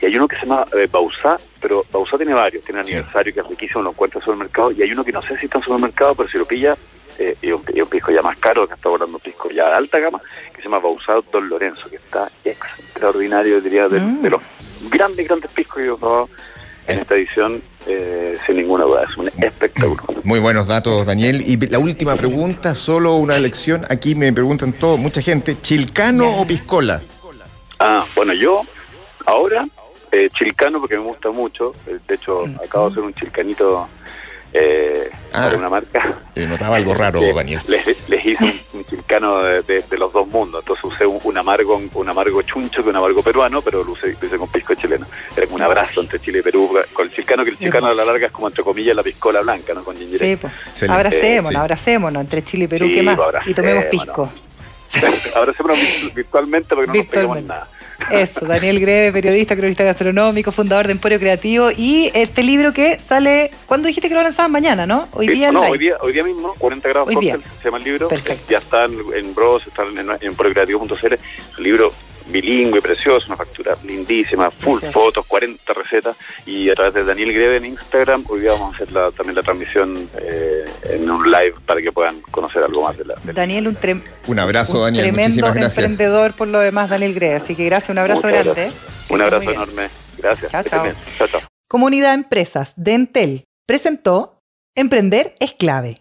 y hay uno que se llama eh, Bausá, pero Bausá tiene varios, tiene Sí. aniversario que es riquísimo, lo encuentra en el supermercado, y hay uno que no sé si está en supermercado, pero si lo pilla, eh, y un, y un pisco ya más caro, que está volando un pisco ya de alta gama, que se llama Bausá Don Lorenzo, que está extraordinario, diría, de, Mm. de los grandes, grandes piscos que yo he probado en esta edición, eh, sin ninguna duda, es un espectáculo. Muy buenos datos, Daniel. Y la última pregunta, solo una lección. Aquí me preguntan todo, mucha gente, ¿chilcano o piscola? Ah, bueno, yo ahora eh, chilcano porque me gusta mucho. eh, De hecho, acabo de hacer un chilcanito eh, Ah. para una marca. Eh, notaba algo raro, Eh, Daniel. Les, les hice un, un chilcano de, de- de los dos mundos. Entonces usé un, un amargo un amargo chuncho que un amargo peruano, pero lo usé, lo hice con pisco chileno. Era como un abrazo entre Chile y Perú con el chilcano, que el chilcano a la larga es como entre comillas la piscola blanca, ¿no? Con ginger ale. Sí, pues. Excelente. Abracémonos, Sí. abracémonos entre Chile y Perú, Sí, ¿qué más? Y tomemos abracémonos. pisco. Hacemos virtualmente porque no nos pegamos Virtualmente. nada. Eso, Daniel Greve, periodista, cronista gastronómico, fundador de Emporio Creativo y este libro que sale, ¿cuándo dijiste que lo lanzaban? Mañana, ¿no? Hoy Sí, día no, hoy día, hoy día mismo, 40 grados Hoy día. se llama el libro. Perfecto. Ya está en, en Bros, está en, en, procreativo.cl. Un libro bilingüe, precioso, una factura lindísima, full Precioso. fotos, 40 recetas. Y a través de Daniel Greve en Instagram, hoy día vamos a hacer la- también la transmisión eh, en un live para que puedan conocer algo más de la. de Daniel, un, trem- Un abrazo, un Daniel. tremendo Muchísimas gracias. emprendedor por lo demás, Daniel Greve. Así que gracias, un abrazo Muchas grande. Un abrazo enorme. Gracias. Chao, chao. Chao, chao. Comunidad Empresas de Entel presentó Emprender es clave.